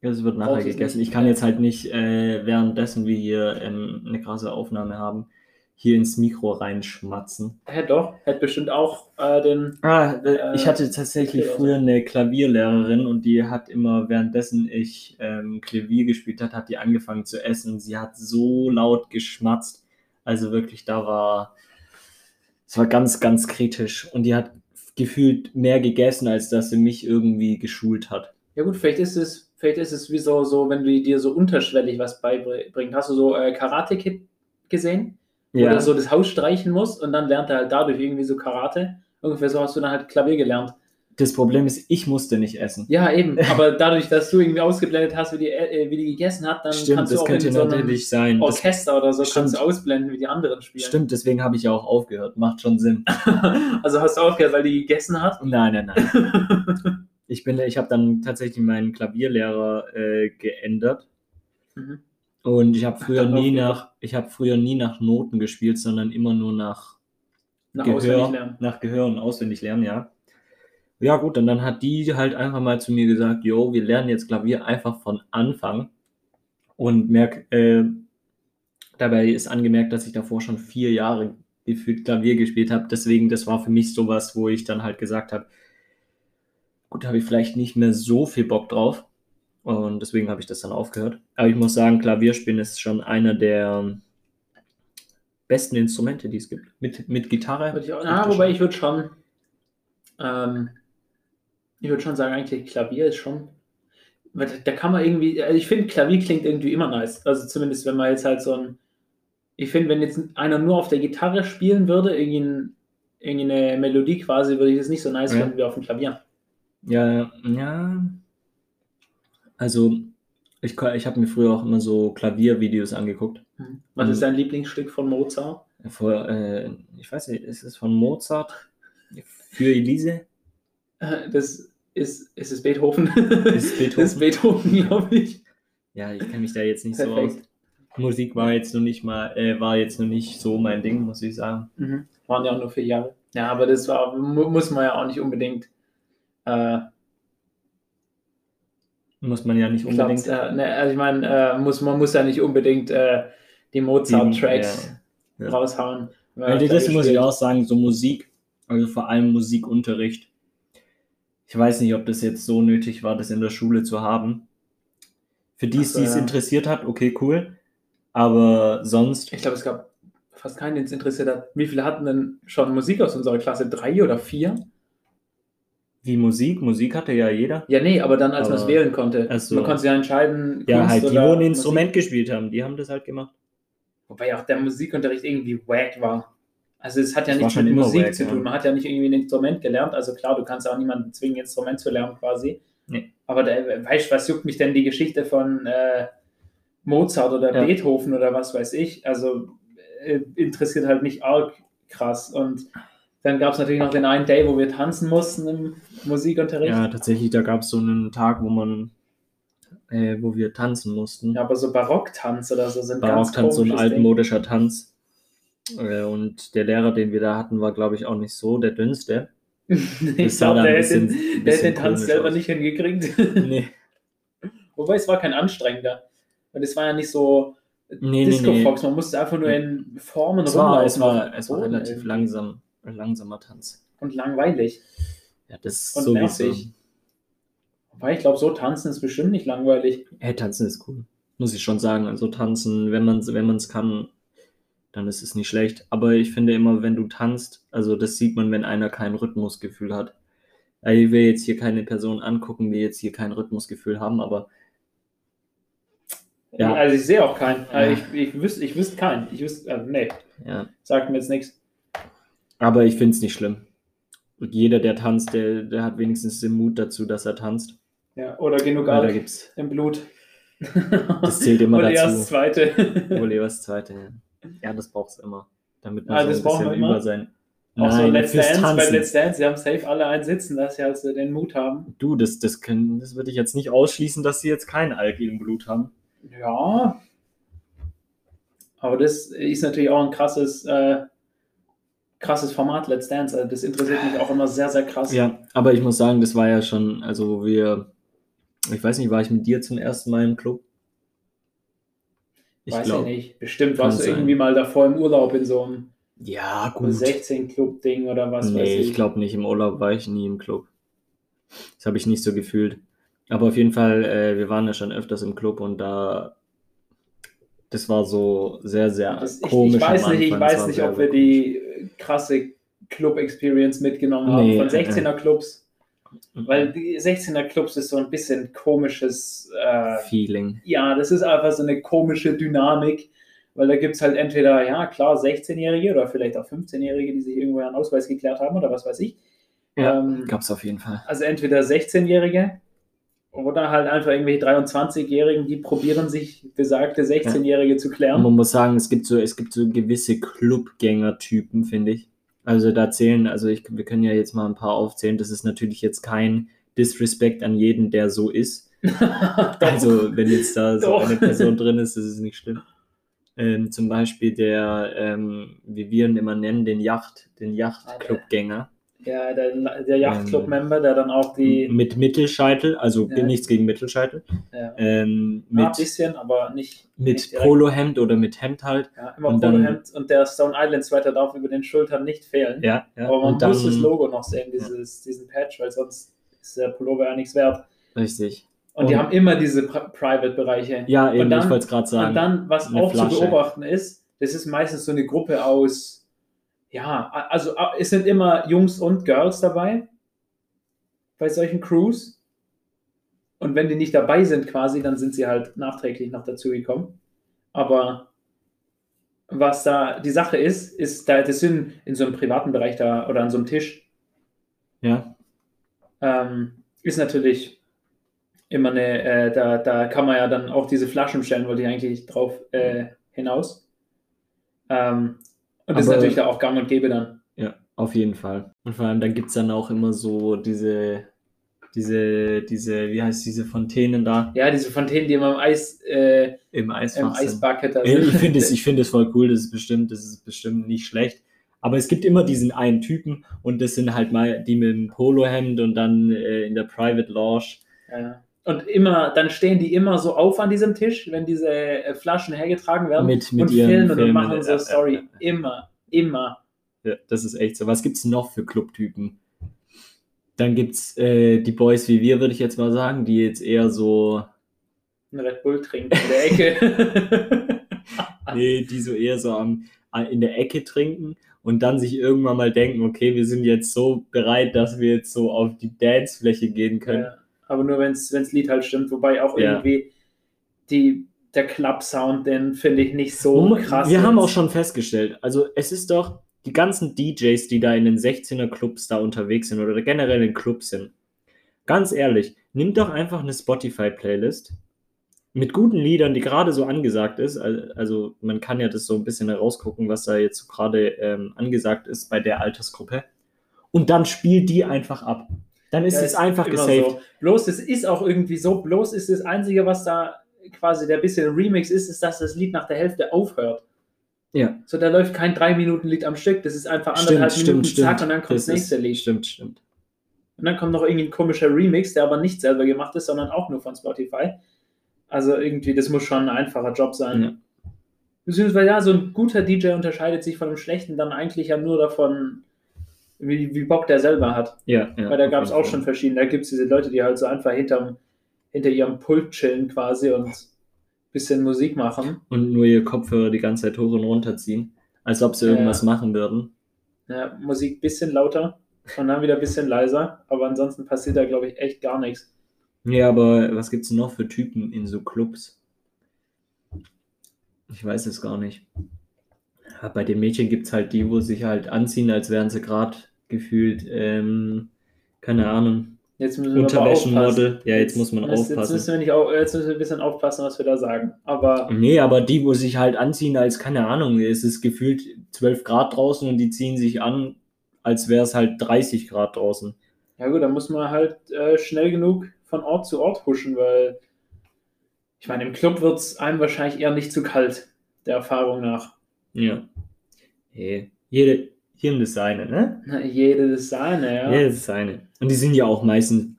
Es wird nachher gegessen. Ich kann jetzt halt nicht äh, währenddessen wir hier ähm, eine krasse Aufnahme haben, hier ins Mikro reinschmatzen. Hätte doch, hätte bestimmt auch äh, den. Ah, äh, äh ich hatte tatsächlich früher eine Klavierlehrerin und die hat immer, währenddessen ich ähm, Klavier gespielt hat, hat die angefangen zu essen und sie hat so laut geschmatzt. Also wirklich, da war. Es war ganz, ganz kritisch. Und die hat gefühlt mehr gegessen, als dass sie mich irgendwie geschult hat. Ja gut, vielleicht ist es, vielleicht ist es wie so, so wenn du dir so unterschwellig was beibringst. Hast du so äh, Karate Kid gesehen? ja. wo er so das Haus streichen muss und dann lernt er halt dadurch irgendwie so Karate. Ungefähr so hast du dann halt Klavier gelernt. Das Problem ist, ich musste nicht essen. Ja, eben. Aber dadurch, dass du irgendwie ausgeblendet hast, wie die, äh, wie die gegessen hat, dann Stimmt, kannst du auch könnte so natürlich sein. Orchester das, oder so Stimmt. kannst du ausblenden, wie die anderen spielen. Stimmt, deswegen habe ich ja auch aufgehört. Macht schon Sinn. also hast du aufgehört, weil die gegessen hat? Nein, nein, nein. ich bin, ich habe dann tatsächlich meinen Klavierlehrer äh, geändert. Mhm. Und ich habe früher nie nach, ich habe früher nie nach Noten gespielt, sondern immer nur nach, nach Gehör, nach Gehör und auswendig lernen, ja. Ja gut, und dann hat die halt einfach mal zu mir gesagt, jo, wir lernen jetzt Klavier einfach von Anfang. Und merk, äh, dabei ist angemerkt, dass ich davor schon vier Jahre gefühlt Klavier gespielt habe. Deswegen, das war für mich sowas, wo ich dann halt gesagt habe, gut, habe ich vielleicht nicht mehr so viel Bock drauf. Und deswegen habe ich das dann aufgehört. Aber ich muss sagen, Klavierspielen ist schon einer der besten Instrumente, die es gibt. Mit, mit Gitarre. Ich auch, na, wobei ich würde schon, ähm, ich würde schon sagen, eigentlich Klavier ist schon, da kann man irgendwie, also ich finde Klavier klingt irgendwie immer nice. Also zumindest wenn man jetzt halt so ein, ich finde, wenn jetzt einer nur auf der Gitarre spielen würde, irgendwie eine Melodie quasi, würde ich das nicht so nice ja. finden wie auf dem Klavier. Ja, ja. Also, ich, ich habe mir früher auch immer so Klaviervideos angeguckt. Hm. Was ist dein Lieblingsstück von Mozart? Vor, äh, ich weiß nicht, ist es von Mozart? Für Elise? Äh, das ist, ist es Beethoven? Ist Beethoven? das ist Beethoven, glaube ich. Ja, ich kenne mich da jetzt nicht Perfekt. so aus. Musik war jetzt noch nicht mal, äh, war jetzt noch nicht so mein Ding, muss ich sagen. Mhm. Waren ja auch nur vier Jahre. Ja, aber das war, muss man ja auch nicht unbedingt. Äh, muss man ja nicht unbedingt. Glaub, äh, ne, also ich meine, äh, muss, man muss ja nicht unbedingt äh, die Mozart-Tracks ja, raushauen. Weil das da muss ich auch sagen, so Musik, also vor allem Musikunterricht. Ich weiß nicht, ob das jetzt so nötig war, das in der Schule zu haben. Für die, die es interessiert hat, okay, cool. Aber sonst. Ich glaube, es gab fast keinen, den es interessiert hat. Wie viele hatten denn schon Musik aus unserer Klasse? Drei oder vier? Wie Musik? Musik hatte ja jeder. Ja, nee, aber dann, als man es wählen konnte. So. Man konnte ja entscheiden. Ja, Kunst halt, die, wo ein Instrument Musik. gespielt haben, die haben das halt gemacht. Wobei auch der Musikunterricht irgendwie wack war. Also es hat ja nichts mit Musik wack, zu tun. Ja. Man hat ja nicht irgendwie ein Instrument gelernt. Also klar, du kannst auch niemanden zwingen, ein Instrument zu lernen quasi. Nee. Aber der, weißt du, was juckt mich denn die Geschichte von äh, Mozart oder ja. Beethoven oder was weiß ich? Also äh, interessiert halt mich arg krass. Und dann gab es natürlich noch den einen Day, wo wir tanzen mussten im Musikunterricht. Ja, tatsächlich, da gab es so einen Tag, wo man, äh, wo wir tanzen mussten. Ja, aber so Barocktanz oder so sind Barocktanz, so ein altmodischer Ding. Tanz. Äh, und der Lehrer, den wir da hatten, war, glaube ich, auch nicht so der dünnste. ich glaube, der, bisschen, den, hat den Tanz selber aus. nicht hingekriegt. nee. Wobei es war kein anstrengender. Weil es war ja nicht so nee, Disco nee, Fox, man musste einfach nur in Formen es rumlaufen. War, es war, es war relativ langsam, langsamer Tanz. Und langweilig. Ja, das ist Und sowieso. Nervig. Wobei ich glaube, so tanzen ist bestimmt nicht langweilig. Hey, tanzen ist cool. Muss ich schon sagen. Also tanzen, wenn man es wenn kann, dann ist es nicht schlecht. Aber ich finde immer, wenn du tanzt, also das sieht man, wenn einer kein Rhythmusgefühl hat. Ich will jetzt hier keine Person angucken, die jetzt hier kein Rhythmusgefühl haben, aber ja. Also ich sehe auch keinen. Also ich, ich, wüsste, ich wüsste keinen. Ich wüsste, also nee. Ja. Sagt mir jetzt nichts. Aber ich finde es nicht schlimm. Und jeder, der tanzt, der, der hat wenigstens den Mut dazu, dass er tanzt. Ja, oder genug Alk gibt's. im Blut. Das zählt immer dazu. Das zweite. Das zweite, ja. Ja, das braucht es immer. Damit man ja, so ein bisschen über sein. Auch Nein, so Let's Dance, Tanzen. bei Let's Dance, sie haben safe alle einen sitzen, dass sie also den Mut haben. Du, das, das, können, das würde ich jetzt nicht ausschließen, dass sie jetzt kein Alk im Blut haben. Ja. Aber das ist natürlich auch ein krasses, äh, krasses Format, Let's Dance. Also das interessiert mich auch immer sehr, sehr krass. Ja, aber ich muss sagen, das war ja schon, also wir, ich weiß nicht, war ich mit dir zum ersten Mal im Club? Ich weiß glaub, ich nicht. Bestimmt warst du sein. irgendwie mal davor im Urlaub in so einem ja, gut. 16-Club-Ding oder was nee, weiß ich. ich glaube nicht. Im Urlaub war ich nie im Club. Das habe ich nicht so gefühlt. Aber auf jeden Fall, äh, wir waren ja schon öfters im Club und da, das war so sehr, sehr das, komisch. Ich, ich weiß nicht, ich weiß nicht, ob wir die krasse Club-Experience mitgenommen haben nee, von 16er Clubs. Weil die 16er Clubs ist so ein bisschen komisches äh, Feeling. Ja, das ist einfach so eine komische Dynamik, weil da gibt es halt entweder, ja klar, 16-Jährige oder vielleicht auch 15-Jährige, die sich irgendwo einen Ausweis geklärt haben oder was weiß ich. Ja, ähm, gab es auf jeden Fall. Also entweder 16-Jährige oder halt einfach irgendwelche 23-Jährigen, die probieren sich besagte 16-Jährige ja. zu klären. man muss sagen, es gibt so, es gibt so gewisse Clubgänger-Typen, finde ich. Also da zählen, also ich, wir können ja jetzt mal ein paar aufzählen. Das ist natürlich jetzt kein Disrespect an jeden, der so ist. also wenn jetzt da so eine Person drin ist, ist es nicht schlimm. Ähm, zum Beispiel der, ähm, wie wir ihn immer nennen, den Yacht, den Yachtclubgänger. Ja, der, der Yachtclub-Member, der dann auch die. Mit Mittelscheitel, also ja. nichts gegen Mittelscheitel. Ja. Ähm, mit, ja, ein bisschen, aber nicht. Mit Polohemd oder mit Hemd halt. Ja, immer und Polohemd und der Stone Island Sweater darf über den Schultern nicht fehlen. Ja, ja. Aber man und muss dann, das Logo noch sehen, dieses, diesen Patch, weil sonst ist der Pullover ja nichts wert. Richtig. Und, und die haben immer diese Private-Bereiche. Ja, eben, dann, ich wollte es gerade sagen. Und dann, was auch Flasche. zu beobachten ist, das ist meistens so eine Gruppe aus ja, also es sind immer Jungs und Girls dabei bei solchen Crews. Und wenn die nicht dabei sind quasi, dann sind sie halt nachträglich noch dazugekommen. Aber was da die Sache ist, ist, da das sind in so einem privaten Bereich da oder an so einem Tisch. Ja. Ähm, ist natürlich immer eine, äh, da, da kann man ja dann auch diese Flaschen stellen, wollte ich eigentlich drauf äh, hinaus. Ähm, und das Aber, ist natürlich da auch gang und gäbe dann. Ja, auf jeden Fall. Und vor allem, dann gibt es dann auch immer so diese, diese, diese, wie heißt diese Fontänen da? Ja, diese Fontänen, die immer im Eis, äh, im Eisfach im Eisbucket da sind. Ich finde es, es voll cool, das ist bestimmt, das ist bestimmt nicht schlecht. Aber es gibt immer diesen einen Typen und das sind halt mal die mit dem Polohemd und dann äh, in der Private Lounge. Ja. Und immer, dann stehen die immer so auf an diesem Tisch, wenn diese äh, Flaschen hergetragen werden mit, mit und filmen und machen so Story. Immer, immer. Ja, das ist echt so. Was gibt es noch für Clubtypen? Dann gibt es äh, die Boys wie wir, würde ich jetzt mal sagen, die jetzt eher so. Ein Red Bull trinken in der Ecke. nee, die so eher so am, in der Ecke trinken und dann sich irgendwann mal denken, okay, wir sind jetzt so bereit, dass wir jetzt so auf die Dancefläche gehen können. Ja, aber nur wenn das Lied halt stimmt, wobei auch ja. irgendwie die, der Club-Sound, den finde ich nicht so krass. Wir haben auch schon festgestellt, also es ist doch die ganzen DJs, die da in den 16er Clubs da unterwegs sind oder generell in Clubs sind. Ganz ehrlich, nimm doch einfach eine Spotify-Playlist mit guten Liedern, die gerade so angesagt ist. Also man kann ja das so ein bisschen herausgucken, was da jetzt so gerade ähm, angesagt ist bei der Altersgruppe. Und dann spielt die einfach ab. Dann ist ja, es einfach gesaved. So. Bloß es ist auch irgendwie so, bloß ist das Einzige, was da quasi der bisschen Remix ist, ist, dass das Lied nach der Hälfte aufhört. Ja. So, da läuft kein 3-Minuten-Lied am Stück, das ist einfach anderthalb stimmt, Minuten, stimmt, zack, und dann kommt das, das nächste ist, Lied. Stimmt, stimmt. Und dann kommt noch irgendwie ein komischer Remix, der aber nicht selber gemacht ist, sondern auch nur von Spotify. Also irgendwie, das muss schon ein einfacher Job sein. Ja. Beziehungsweise ja, so ein guter DJ unterscheidet sich von einem schlechten dann eigentlich ja nur davon, wie, wie Bock der selber hat. Ja, ja Weil da gab es auch schon verschiedene. Da gibt es diese Leute, die halt so einfach hinterm, hinter ihrem Pult chillen quasi und ein bisschen Musik machen. Und nur ihr Kopfhörer die ganze Zeit hoch und runter ziehen, als ob sie irgendwas machen würden. Ja, Musik ein bisschen lauter und dann wieder ein bisschen leiser, aber ansonsten passiert da, glaube ich, echt gar nichts. Ja, aber was gibt es noch für Typen in so Clubs? Ich weiß es gar nicht. Ja, bei den Mädchen gibt es halt die, wo sich halt anziehen, als wären sie gerade gefühlt, ähm, keine Ahnung, jetzt müssen wir Unterwäschenmodel. Ja, jetzt, jetzt, muss man jetzt, aufpassen. Jetzt müssen, wir nicht auch, jetzt müssen wir ein bisschen aufpassen, was wir da sagen. Aber nee, aber die, wo sich halt anziehen, als keine Ahnung, es ist gefühlt 12 Grad draußen und die ziehen sich an, als wäre es halt 30 Grad draußen. Ja gut, dann muss man halt äh, schnell genug von Ort zu Ort huschen, weil ich meine, im Club wird es einem wahrscheinlich eher nicht zu kalt, der Erfahrung nach. Ja. Hey, jede, jedem das seine, ne? Na, jede das seine, ja. Jede das seine. Und die sind ja auch meistens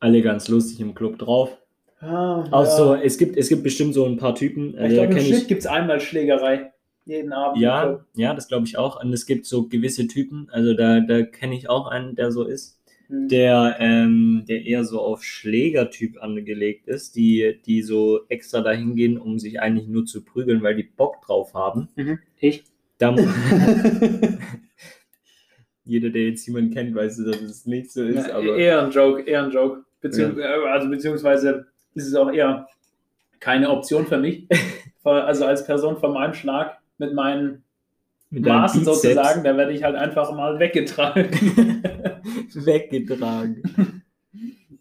alle ganz lustig im Club drauf. Ah, auch ja. so, es gibt, es gibt bestimmt so ein paar Typen. Ich glaube, im Schnitt gibt es einmal Schlägerei. Jeden Abend. Ja, ja, das glaube ich auch. Und es gibt so gewisse Typen, also da, da kenne ich auch einen, der so ist Mhm. der, ähm, der eher so auf Schlägertyp angelegt ist, die, die so extra dahin gehen, um sich eigentlich nur zu prügeln, weil die Bock drauf haben. Mhm. Ich. Da Jeder, der jetzt jemanden kennt, weiß, dass es nicht so ist. Aber eher ein Joke, eher ein Joke. Beziehungs ja. Also beziehungsweise ist es auch eher keine Option für mich. also als Person von meinem Schlag mit meinen mit Maßen sozusagen, da werde ich halt einfach mal weggetragen. weggetragen.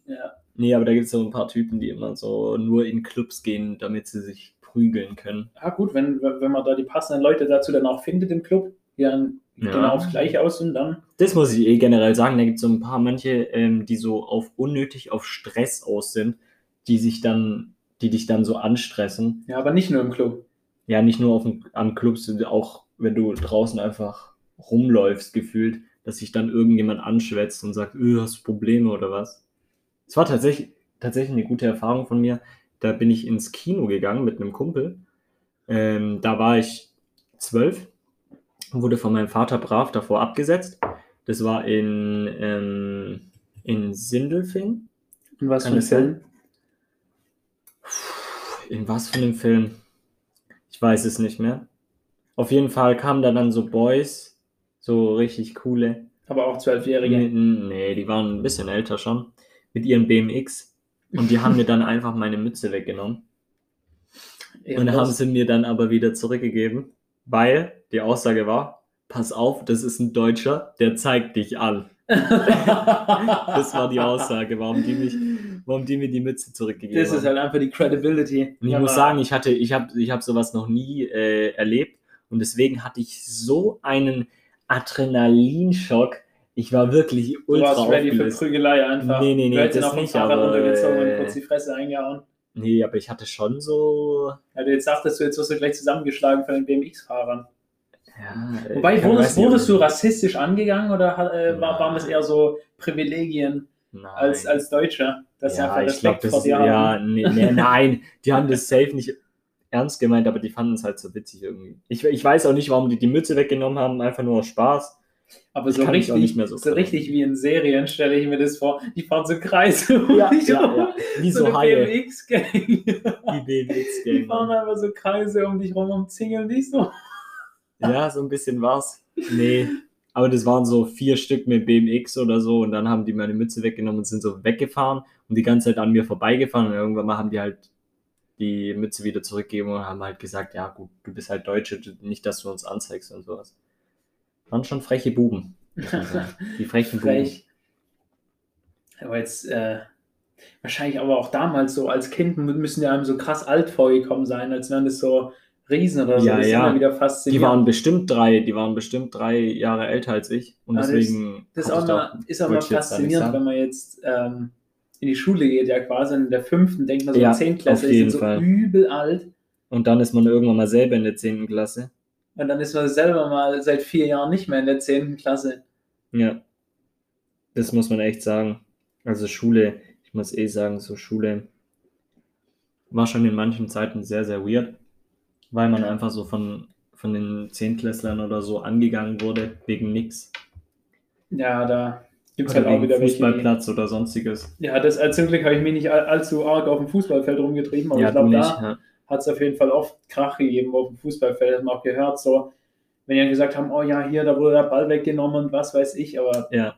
ja. Nee, aber da gibt es so ein paar Typen, die immer so nur in Clubs gehen, damit sie sich prügeln können. Ja, gut, wenn, wenn man da die passenden Leute dazu dann auch findet im Club, die dann ja. genau aufs Gleiche aussehen, dann. Das muss ich eh generell sagen. Da gibt es so ein paar manche, ähm, die so auf unnötig auf Stress aus sind, die sich dann, die dich dann so anstressen. Ja, aber nicht nur im Club. Ja, nicht nur auf dem, am Club, auch wenn du draußen einfach rumläufst, gefühlt dass sich dann irgendjemand anschwätzt und sagt, öh, hast du Probleme oder was? Es war tatsächlich, tatsächlich eine gute Erfahrung von mir. Da bin ich ins Kino gegangen mit einem Kumpel. Ähm, da war ich zwölf und wurde von meinem Vater brav davor abgesetzt. Das war in, ähm, in Sindelfing. In was für einem Film? In was für einem Film? Ich weiß es nicht mehr. Auf jeden Fall kamen da dann so Boys so richtig coole. Aber auch Zwölfjährige? Nee, die waren ein bisschen älter schon. Mit ihren BMX. Und die haben mir dann einfach meine Mütze weggenommen. Ja, und haben sie mir dann aber wieder zurückgegeben, weil die Aussage war, pass auf, das ist ein Deutscher, der zeigt dich an. das war die Aussage, warum die, mich, warum die mir die Mütze zurückgegeben haben. Das ist halt einfach die Credibility. Und ich muss sagen, ich hatte, ich habe ich hab sowas noch nie äh, erlebt und deswegen hatte ich so einen Adrenalinschock. Ich war wirklich ultra Du warst ready für Prügelei einfach. Nee, nee, nee, du das nicht, aber... runtergezogen und kurz die Fresse eingehauen. Nee, aber ich hatte schon so... Ja, du jetzt sagtest, du jetzt wirst du gleich zusammengeschlagen von den BMX-Fahrern. Ja, Wobei, wurdest, wurdest du rassistisch angegangen oder äh, war, waren es eher so Privilegien als, als Deutscher? Dass ja, ich glaube, das ist, ja, nee, nee, nein, die haben das safe nicht ernst gemeint, aber die fanden es halt so witzig irgendwie. Ich, ich weiß auch nicht, warum die die Mütze weggenommen haben, einfach nur aus Spaß. Aber so richtig, nicht mehr so, so richtig wie in Serien stelle ich mir das vor. Die fahren so Kreise um ja, dich ja, rum. Ja. Wie so, so Haie. BMX-Gang. Die BMX-Gang. Die fahren einfach so Kreise um dich rum und zingeln dich so. Ja, so ein bisschen war's. Nee, aber das waren so vier Stück mit BMX oder so und dann haben die meine Mütze weggenommen und sind so weggefahren und die ganze Zeit an mir vorbeigefahren und irgendwann mal haben die halt die Mütze wieder zurückgegeben und haben halt gesagt, ja gut, du bist halt Deutsche, nicht, dass du uns anzeigst und sowas. Waren schon freche Buben. Die frechen Frech. Buben. Aber jetzt, äh, wahrscheinlich aber auch damals so, als Kind müssen die einem so krass alt vorgekommen sein, als wären das so Riesen oder so. Ja, das ja. wieder faszinierend. Die waren bestimmt drei, die waren bestimmt drei Jahre älter als ich. Und ja, deswegen. Das, das auch mal, ist auch mal faszinierend, wenn man jetzt ähm, in die Schule geht, ja quasi in der fünften, denkt man so, ja, Zehntklässler ist so Fall. übel alt. Und dann ist man irgendwann mal selber in der zehnten Klasse. Und dann ist man selber mal seit vier Jahren nicht mehr in der zehnten Klasse. Ja. Das muss man echt sagen. Also Schule, ich muss eh sagen, so Schule war schon in manchen Zeiten sehr, sehr weird, weil man einfach so von, von den Zehntklässlern oder so angegangen wurde, wegen nix. Ja, da Gibt es halt auch wieder Fußballplatz welche, oder sonstiges. Ja, das als zum Glück habe ich mich nicht allzu arg auf dem Fußballfeld rumgetrieben, aber ja, ich glaube, da ja. Hat es auf jeden Fall oft Krach gegeben auf dem Fußballfeld. Hat man auch gehört, so, wenn die gesagt haben, oh ja, hier, da wurde der Ball weggenommen und was weiß ich, aber ja.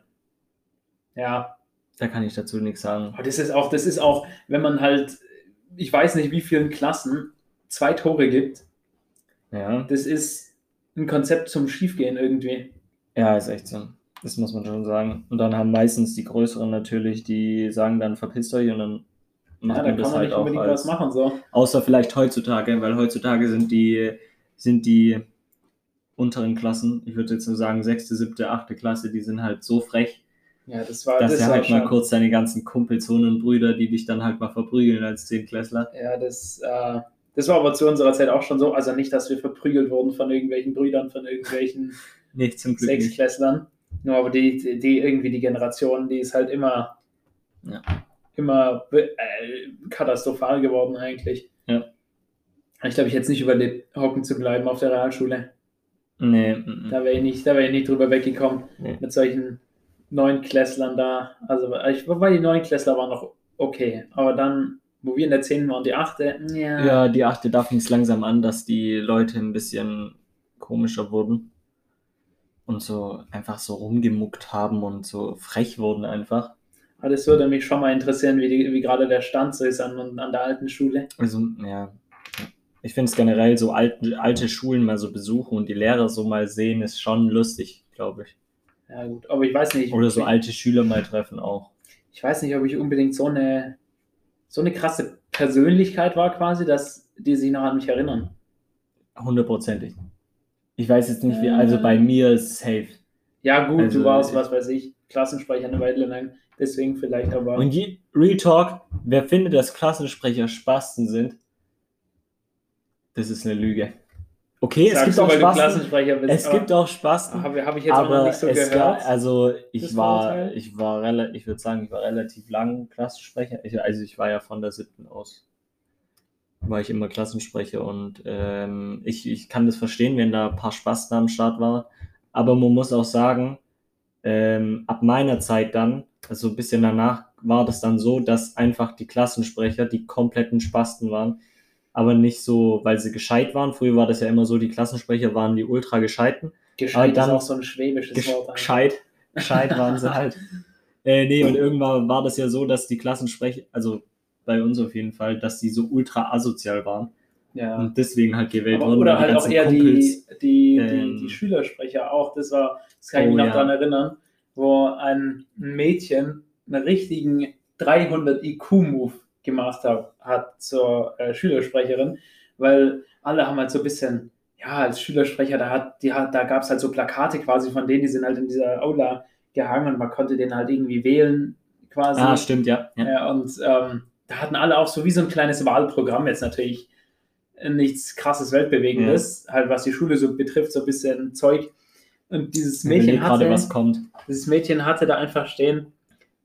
Ja. Da kann ich dazu nichts sagen. Aber das ist auch, das ist auch, wenn man halt, ich weiß nicht, wie vielen Klassen zwei Tore gibt. Ja. Das ist ein Konzept zum Schiefgehen irgendwie. Ja, ist echt so. Das muss man schon sagen. Und dann haben meistens die Größeren natürlich, die sagen dann, verpisst euch und dann macht ja, man das man halt auch als, machen, so. Außer vielleicht heutzutage, weil heutzutage sind die, sind die unteren Klassen, ich würde jetzt nur sagen sechste, siebte, achte Klasse, die sind halt so frech, ja, das war, dass das er halt mal kurz seine ganzen Kumpels und Brüder, die dich dann halt mal verprügeln als Zehnklässler. Ja, das, äh, das war aber zu unserer Zeit auch schon so. Also nicht, dass wir verprügelt wurden von irgendwelchen Brüdern, von irgendwelchen nee, Sechsklässlern. Nur aber die, die, die, irgendwie die Generation, die ist halt immer, ja. Immer äh, katastrophal geworden eigentlich. Ja. Ich glaube, ich hätte es nicht überlebt, hocken zu bleiben auf der Realschule. Nee. M -m. Da wäre ich, nicht, wär ich nicht drüber weggekommen nee. mit solchen neun Klässlern da. Also, ich, wobei die neun Klässler waren noch okay. Aber dann, wo wir in der 10. waren, die achte, ja. Ja, die achte, da fing es langsam an, dass die Leute ein bisschen komischer wurden und so einfach so rumgemuckt haben und so frech wurden einfach. Aber das würde mich schon mal interessieren, wie, die, wie gerade der Stand so ist an, an der alten Schule. Also, ja. Ich finde es generell so alte, alte Schulen mal so besuchen und die Lehrer so mal sehen, ist schon lustig, glaube ich. Ja, gut, aber ich weiß nicht. Oder so alte Schüler mal treffen auch. Ich weiß nicht, ob ich unbedingt so eine, so eine krasse Persönlichkeit war, quasi, dass die sich noch an mich erinnern. Hundertprozentig. Ich weiß jetzt nicht, wie, also bei äh. mir ist safe. Ja, gut, also, du warst, was weiß ich, Klassensprecher eine Weile lang, deswegen vielleicht aber. Und je, Real Talk, wer findet, dass Klassensprecher Spasten sind, das ist eine Lüge. Okay, Sagst es gibt du, auch Spasten. Bist, es gibt auch Spasten. Habe hab ich jetzt aber noch nicht so gehört. Gab, also ich war, ich war relativ, ich würde sagen, ich war relativ lang Klassensprecher. Ich, also ich war ja von der siebten aus war ich immer Klassensprecher und ähm, ich, ich kann das verstehen, wenn da ein paar Spasten am Start waren. Aber man muss auch sagen, ähm, ab meiner Zeit dann, also ein bisschen danach, war das dann so, dass einfach die Klassensprecher die kompletten Spasten waren. Aber nicht so, weil sie gescheit waren. Früher war das ja immer so, die Klassensprecher waren die ultra gescheiten. Gescheit dann, ist auch so ein schwäbisches gesch Wort. Gescheit, gescheit waren sie halt. Äh, nee, und irgendwann war das ja so, dass die Klassensprecher, also bei uns auf jeden Fall, dass die so ultra asozial waren. Ja. Und deswegen halt gewählt wurden. Oder halt auch eher Kumpels, die, die, ähm, die, die, Schülersprecher auch. Das war, das kann ich oh, mich noch ja. daran erinnern, wo ein Mädchen einen richtigen 300 IQ-Move gemacht hat, hat zur äh, Schülersprecherin, weil alle haben halt so ein bisschen, ja, als Schülersprecher, da, hat, die, da gab es halt so Plakate quasi von denen, die sind halt in dieser Aula gehangen und man konnte den halt irgendwie wählen quasi. Ah, stimmt, ja. ja. ja und ähm, da hatten alle auch so wie so ein kleines Wahlprogramm jetzt natürlich nichts krasses Weltbewegendes, ja. halt was die Schule so betrifft, so ein bisschen Zeug. Und dieses Mädchen hatte, was kommt. dieses Mädchen hatte da einfach stehen,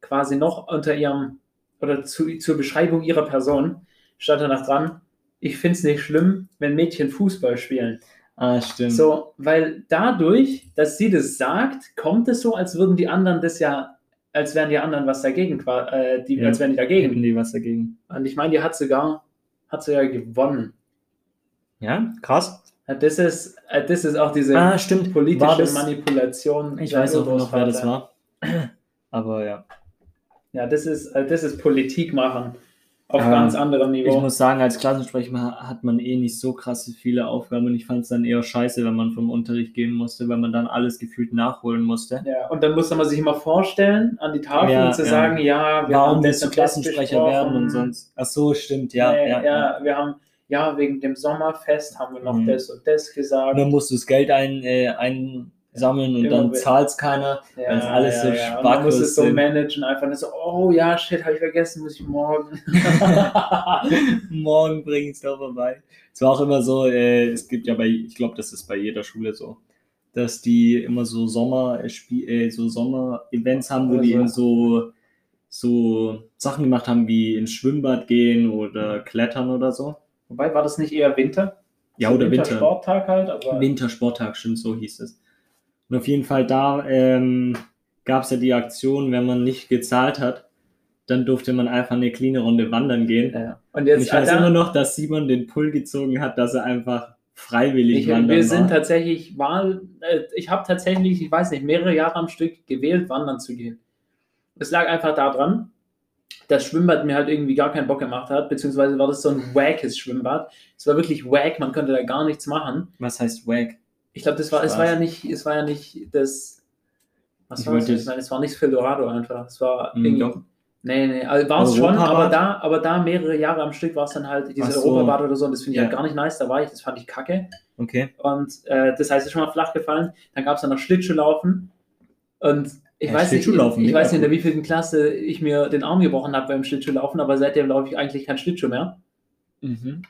quasi noch unter ihrem, oder zu, zur Beschreibung ihrer Person, stand da noch dran, ich finde es nicht schlimm, wenn Mädchen Fußball spielen. Ah, stimmt. So, weil dadurch, dass sie das sagt, kommt es so, als würden die anderen das ja, als wären die anderen was dagegen, äh, die, ja, als wären die dagegen. Die was dagegen. Und ich meine, die hat sogar, hat sogar gewonnen. Ja, krass. Das ist, das ist auch diese ah, politische das, Manipulation. Ich weiß auch noch, wer das war. Aber ja. Ja, das ist, das ist Politik machen auf ähm, ganz anderem Niveau. Ich muss sagen, als Klassensprecher hat man eh nicht so krasse viele Aufgaben und ich fand es dann eher scheiße, wenn man vom Unterricht gehen musste, weil man dann alles gefühlt nachholen musste. Ja, und dann musste man sich immer vorstellen an die Tafel ja, und zu ja. sagen, ja, wir Warum haben willst du Klassensprecher werden und sonst. Ach so, stimmt, ja. Nee, ja, ja, wir haben ja, wegen dem Sommerfest haben wir noch mhm. das und das gesagt. Und dann musst du das Geld ein, äh, einsammeln und Immer dann zahlt es keiner, ja, wenn es alles ja, so ja. Man muss es so managen, einfach so, oh ja, shit, habe ich vergessen, muss ich morgen. morgen bringe ich es doch vorbei. Es war auch immer so, äh, es gibt ja bei, ich glaube, das ist bei jeder Schule so, dass die immer so Sommer, äh, äh so Sommer-Events haben, wo also. die eben so so Sachen gemacht haben wie ins Schwimmbad gehen oder klettern oder so. Wobei, war das nicht eher Winter? Ja, so oder Winter. Wintersporttag halt. Aber Wintersporttag, stimmt, so hieß es. Und auf jeden Fall da ähm, gab es ja die Aktion, wenn man nicht gezahlt hat, dann durfte man einfach eine kleine Runde wandern gehen. Ja. Und jetzt Und ich weiß immer noch, dass Simon den Pull gezogen hat, dass er einfach freiwillig ich, wandern Wir war. sind tatsächlich, Wahl, äh, ich habe tatsächlich, ich weiß nicht, mehrere Jahre am Stück gewählt, wandern zu gehen. Es lag einfach daran, das Schwimmbad mir halt irgendwie gar keinen Bock gemacht hat, beziehungsweise war das so ein wackes Schwimmbad. Es war wirklich wack, man konnte da gar nichts machen. Was heißt wack? Ich glaube, das war, es war ja nicht, es war ja nicht das, was ich war das? Ich meine, es war nicht Fildorado einfach. Es war mm, irgendwie, doch. Nee, nee, also war es schon, aber da, aber da mehrere Jahre am Stück war es dann halt dieses so. Europabad oder so und das finde ich ja. halt gar nicht nice, da war ich, das fand ich kacke. Okay. Und äh, das heißt, es ist schon mal flach gefallen. Dann gab es dann noch Schlittschuhlaufen und ich ja, weiß nicht, ich, ich weiß nicht, in der wievielten Klasse ich mir den Arm gebrochen habe beim Schlittschuhlaufen, aber seitdem laufe ich eigentlich kein Schlittschuh mehr. Mhm.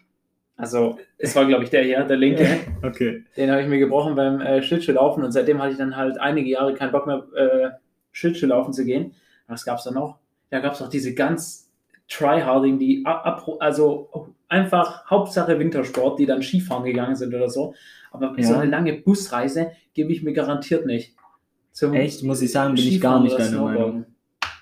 Also, es war, glaube ich, der hier, der linke. okay. Den habe ich mir gebrochen beim äh, Schlittschuhlaufen und seitdem hatte ich dann halt einige Jahre keinen Bock mehr, äh, Schlittschuhlaufen zu gehen. Was gab es da noch? Da gab es noch diese ganz Tryharding, die ab, also einfach Hauptsache Wintersport, die dann Skifahren gegangen sind oder so. Aber ja. so eine lange Busreise gebe ich mir garantiert nicht. Zum Echt, muss ich sagen, bin ich gar nicht deiner Meinung.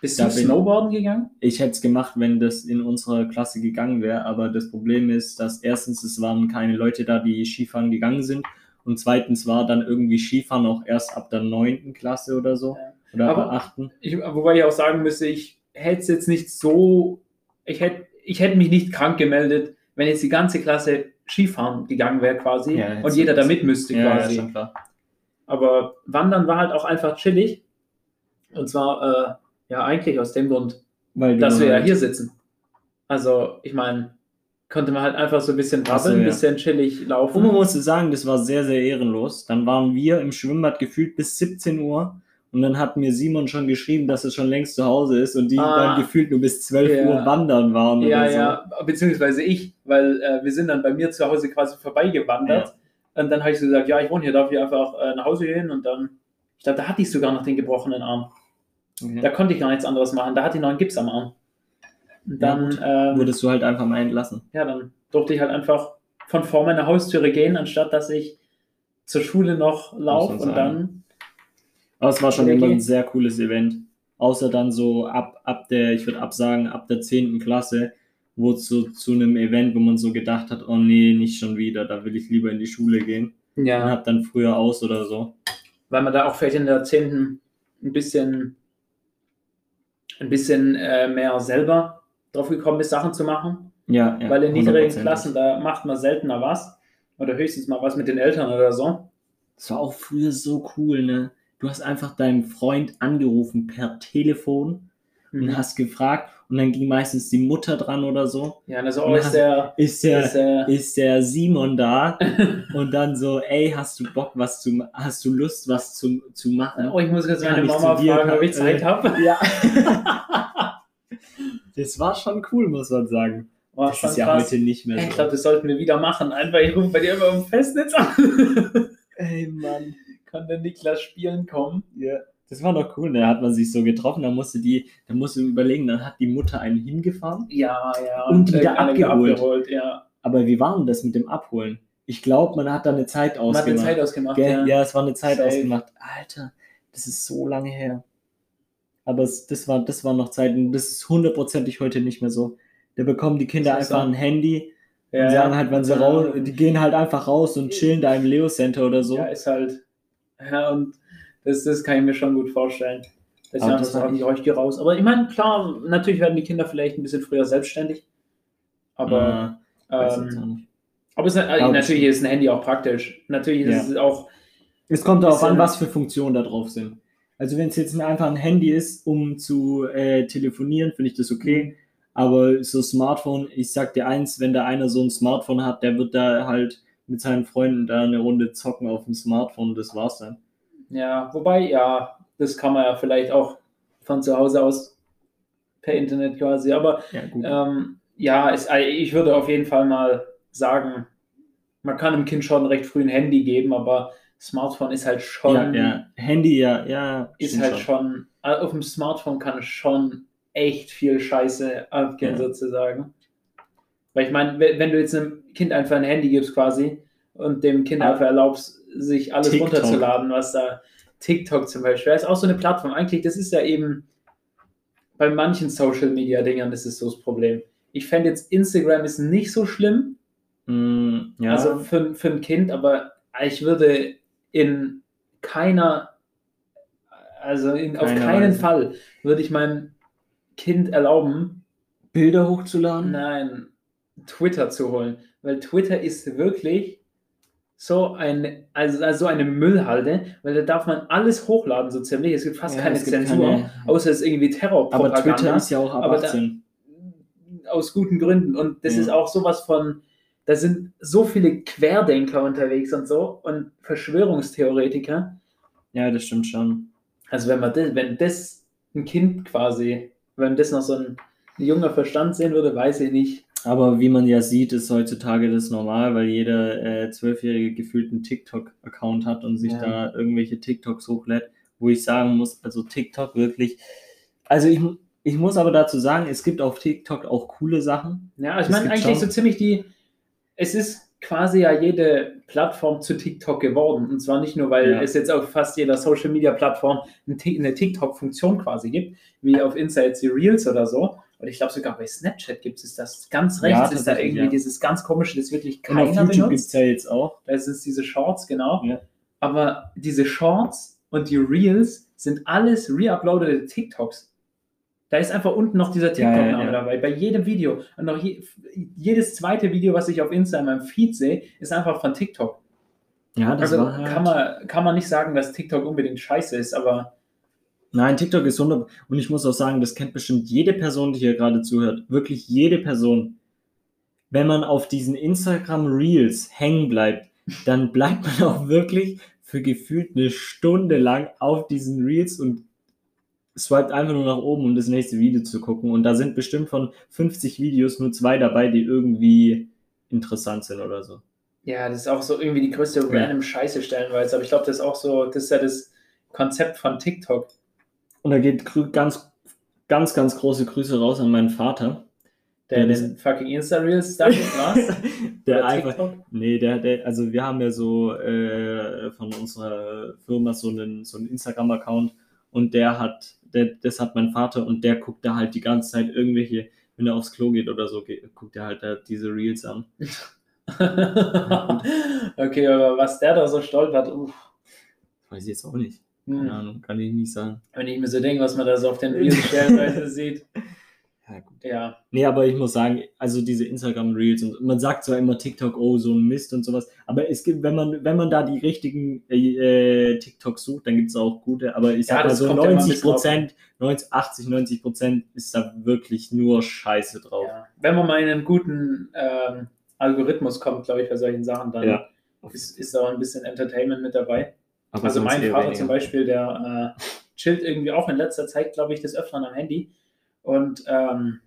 Bist da du Snowboarden gegangen? Ich hätte es gemacht, wenn das in unserer Klasse gegangen wäre, aber das Problem ist, dass erstens, es waren keine Leute da, die Skifahren gegangen sind und zweitens war dann irgendwie Skifahren auch erst ab der neunten Klasse oder so. Ja. Oder aber ab der achten. Ich, wobei ich auch sagen müsste, ich hätte es jetzt nicht so, ich hätte, ich hätte mich nicht krank gemeldet, wenn jetzt die ganze Klasse Skifahren gegangen wäre quasi ja, und jeder da mit müsste quasi. Ja, schon klar. Aber Wandern war halt auch einfach chillig. Und zwar, äh, ja, eigentlich aus dem Grund, dass wir ja hier sitzen. Also, ich meine, konnte man halt einfach so ein bisschen brabbeln, ein ja. bisschen chillig laufen. Und man muss sagen, das war sehr, sehr ehrenlos. Dann waren wir im Schwimmbad gefühlt bis 17 Uhr. Und dann hat mir Simon schon geschrieben, dass er schon längst zu Hause ist und die ah, dann gefühlt nur bis 12 ja. Uhr wandern waren. Ja, so. ja, beziehungsweise ich, weil äh, wir sind dann bei mir zu Hause quasi vorbeigewandert. Ja. Und dann habe ich so gesagt, ja, ich wohne hier, darf ich einfach äh, nach Hause gehen und dann, ich glaube, da hatte ich sogar noch den gebrochenen Arm. Okay. Da konnte ich gar nichts anderes machen. Da hatte ich noch einen Gips am Arm. Und dann ja, ähm, wurdest du halt einfach mal entlassen. Ja, dann durfte ich halt einfach von vor meiner Haustüre gehen, anstatt dass ich zur Schule noch laufe und dann. Aber es war schon immer ein sehr cooles Event. Außer dann so ab, ab der, ich würde absagen, ab der 10. Klasse wurde so zu einem Event, wo man so gedacht hat, oh nee, nicht schon wieder, da will ich lieber in die Schule gehen. Ja. Und hat dann früher aus oder so. Weil man da auch vielleicht in der 10. ein bisschen, ein bisschen äh, mehr selber drauf gekommen ist, Sachen zu machen. Ja, ja Weil in niedrigen Klassen, da macht man seltener was. Oder höchstens mal was mit den Eltern oder so. Das war auch früher so cool, ne? du hast einfach deinen Freund angerufen per Telefon mhm. und hast gefragt und dann ging meistens die Mutter dran oder so. Ja, also oh, ist, der, ist, der, ist, der, ist der Simon da und dann so, ey, hast du Bock, was zu hast du Lust, was zu, zu machen? Oh, ich muss jetzt meine Mama fragen, ob ich Zeit äh, habe. Ja. das war schon cool, muss man sagen. War das ist ja krass. heute nicht mehr so. Ich glaube, das sollten wir wieder machen. Einfach, ich rufe bei dir immer im Festnetz an. ey, Mann. Kann der Niklas spielen kommen? Ja. Das war doch cool, da hat man sich so getroffen, da musste die, da musste überlegen, dann hat die Mutter einen hingefahren. Ja, ja. Und wieder abgeholt. abgeholt ja. Aber wie war denn das mit dem Abholen? Ich glaube, man hat da eine Zeit ausgemacht. Man hat eine Zeit ausgemacht, ja. Ja, es war eine Zeit Safe. ausgemacht. Alter, das ist so lange her. Aber es, das, war, das war noch Zeit und das ist hundertprozentig heute nicht mehr so. Da bekommen die Kinder einfach ein Handy ja, und sagen halt, wenn sie raus, die gehen halt einfach raus und chillen da im Leo Center oder so. Ja, ist halt. Ja, und das, das kann ich mir schon gut vorstellen. Ja, das sage ich euch gehe raus. Aber ich meine, klar, natürlich werden die Kinder vielleicht ein bisschen früher selbstständig. Aber, ja, ähm, aber es, äh, natürlich ist ein Handy auch praktisch. Natürlich ja. ist es auch. Es kommt darauf an, was für Funktionen da drauf sind. Also wenn es jetzt einfach ein Handy ist, um zu äh, telefonieren, finde ich das okay. Aber so Smartphone, ich sag dir eins, wenn da einer so ein Smartphone hat, der wird da halt mit seinen Freunden da eine Runde zocken auf dem Smartphone, das war's dann. Ja, wobei, ja, das kann man ja vielleicht auch von zu Hause aus per Internet quasi. Aber ja, ähm, ja es, ich würde auf jeden Fall mal sagen, man kann dem Kind schon recht früh ein Handy geben, aber Smartphone ist halt schon. Ja, ja. Handy, ja, ja. Ist halt schon. schon. Äh, auf dem Smartphone kann schon echt viel Scheiße abgehen, ja. sozusagen. Weil ich meine, wenn du jetzt einem Kind einfach ein Handy gibst quasi und dem Kind einfach erlaubst, sich alles TikTok. runterzuladen, was da TikTok zum Beispiel, das ist auch so eine Plattform. Eigentlich, das ist ja eben bei manchen Social Media Dingern das ist so das Problem. Ich fände jetzt Instagram ist nicht so schlimm. Mm, ja. Also für, für ein Kind, aber ich würde in keiner, also in, auf keinen Weise. Fall würde ich meinem Kind erlauben, Bilder hochzuladen? Nein, Twitter zu holen. Weil Twitter ist wirklich so, ein, also, also eine Müllhalde, weil da darf man alles hochladen, so ziemlich. Es gibt fast ja, keine gibt Zensur, keine, außer es ist irgendwie Terrorpropaganda. Aber Twitter ist ja auch ab 18. Da, aus guten Gründen. Und das ja. ist auch sowas von, da sind so viele Querdenker unterwegs und so und Verschwörungstheoretiker. Ja, das stimmt schon. Also wenn man das, wenn das ein Kind quasi, wenn das noch so ein, ein junger Verstand sehen würde, weiß ich nicht. Aber wie man ja sieht, ist heutzutage das normal, weil jeder äh, Zwölfjährige gefühlt einen TikTok-Account hat und sich ja. da irgendwelche TikToks hochlädt, wo ich sagen muss, also TikTok wirklich, also ich, ich muss aber dazu sagen, es gibt auf TikTok auch coole Sachen. Ja, ich meine eigentlich so ziemlich die, es ist quasi ja jede Plattform zu TikTok geworden. Und zwar nicht nur, weil ja. es jetzt auf fast jeder Social Media Plattform eine TikTok-Funktion quasi gibt, wie auf Insta jetzt die Reels oder so, und ich glaube sogar bei Snapchat gibt es das. Ganz rechts ja, ist da irgendwie ja. dieses ganz komische, das wirklich keiner Und auf YouTube gibt es ja jetzt auch. Das ist diese Shorts, genau. Ja. Aber diese Shorts und die Reels sind alles reuploadete TikToks. Da ist einfach unten noch dieser TikTok-Name dabei, bei jedem Video. Und auch je, jedes zweite Video, was ich auf Insta in meinem Feed sehe, ist einfach von TikTok. Ja, das also halt kann, man, kann man nicht sagen, dass TikTok unbedingt scheiße ist, aber Nein, TikTok ist 100. Und ich muss auch sagen, das kennt bestimmt jede Person, die hier gerade zuhört. Wirklich jede Person. Wenn man auf diesen Instagram Reels hängen bleibt, dann bleibt man auch wirklich für gefühlt eine Stunde lang auf diesen Reels und swiped einfach nur nach oben, um das nächste Video zu gucken. Und da sind bestimmt von 50 Videos nur zwei dabei, die irgendwie interessant sind oder so. Ja, das ist auch so irgendwie die größte random Scheiße stellenweise. Aber ich glaube, das ist auch so, das ist ja das Konzept von TikTok. Und da geht ganz, ganz, ganz große Grüße raus an meinen Vater. Der, der den fucking Insta-Reels da was? der einfach, nee, der, der, also wir haben ja so äh, von unserer Firma so einen, so einen Instagram-Account und der hat, der, das hat mein Vater und der guckt da halt die ganze Zeit irgendwelche, wenn er aufs Klo geht oder so, guckt er halt da diese Reels an. okay, aber was der da so stolpert, uff. Weiß ich jetzt auch nicht. Keine hm. Ahnung, kann ich nicht sagen. Wenn ich mir so denke, was man da so auf den Reels stellenweise sieht. Ja, gut. Ja. Nee, aber ich muss sagen, also diese Instagram Reels und man sagt zwar immer TikTok, oh, so ein Mist und sowas, aber es gibt, wenn man, wenn man da die richtigen äh, TikToks sucht, dann gibt es auch gute, aber ich sag ja, mal so 90 Prozent, 90, 80, 90 Prozent ist da wirklich nur Scheiße drauf. Ja. Wenn man mal in einen guten ähm, Algorithmus kommt, glaube ich, bei solchen Sachen, dann ist, ist auch ein bisschen Entertainment mit dabei. Aber also mein Vater weniger. zum Beispiel, der äh, chillt irgendwie auch in letzter Zeit, glaube ich, des Öfteren am Handy und ähm,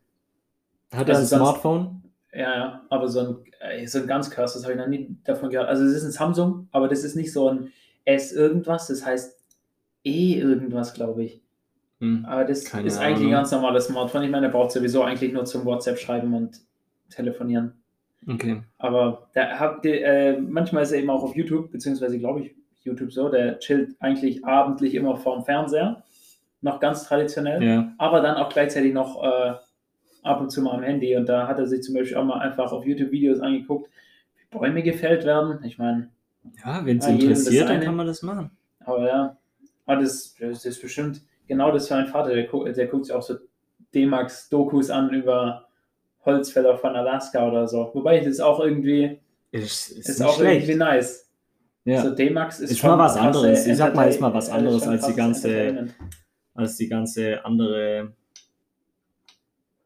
hat er also ein Smartphone? Ja, ja, aber so ein, äh, so ein ganz krass, das habe ich noch nie davon gehört. Also es ist ein Samsung, aber das ist nicht so ein S irgendwas, das heißt E irgendwas, glaube ich. Hm, aber das ist Ahnung. eigentlich ein ganz normales Smartphone. Ich meine, er braucht sowieso eigentlich nur zum WhatsApp schreiben und telefonieren. Okay. Aber der hat, äh, manchmal ist er eben auch auf YouTube, beziehungsweise glaube ich YouTube so, der chillt eigentlich abendlich immer vorm Fernseher noch ganz traditionell, ja. aber dann auch gleichzeitig noch äh, ab und zu mal am Handy. Und da hat er sich zum Beispiel auch mal einfach auf YouTube Videos angeguckt, wie Bäume gefällt werden. Ich meine, ja, wenn es interessiert, dann kann man das machen. Aber ja, aber das, das ist bestimmt genau das für einen Vater. Der, guckt, der guckt sich auch so D-Max-Dokus an über Holzfäller von Alaska oder so. Wobei das auch irgendwie ist, ist, ist auch schlecht. irgendwie nice. Ja. So D-Max ist, ist mal was anderes. Ich sag mal, ist mal was anderes als die ganze als die ganze andere,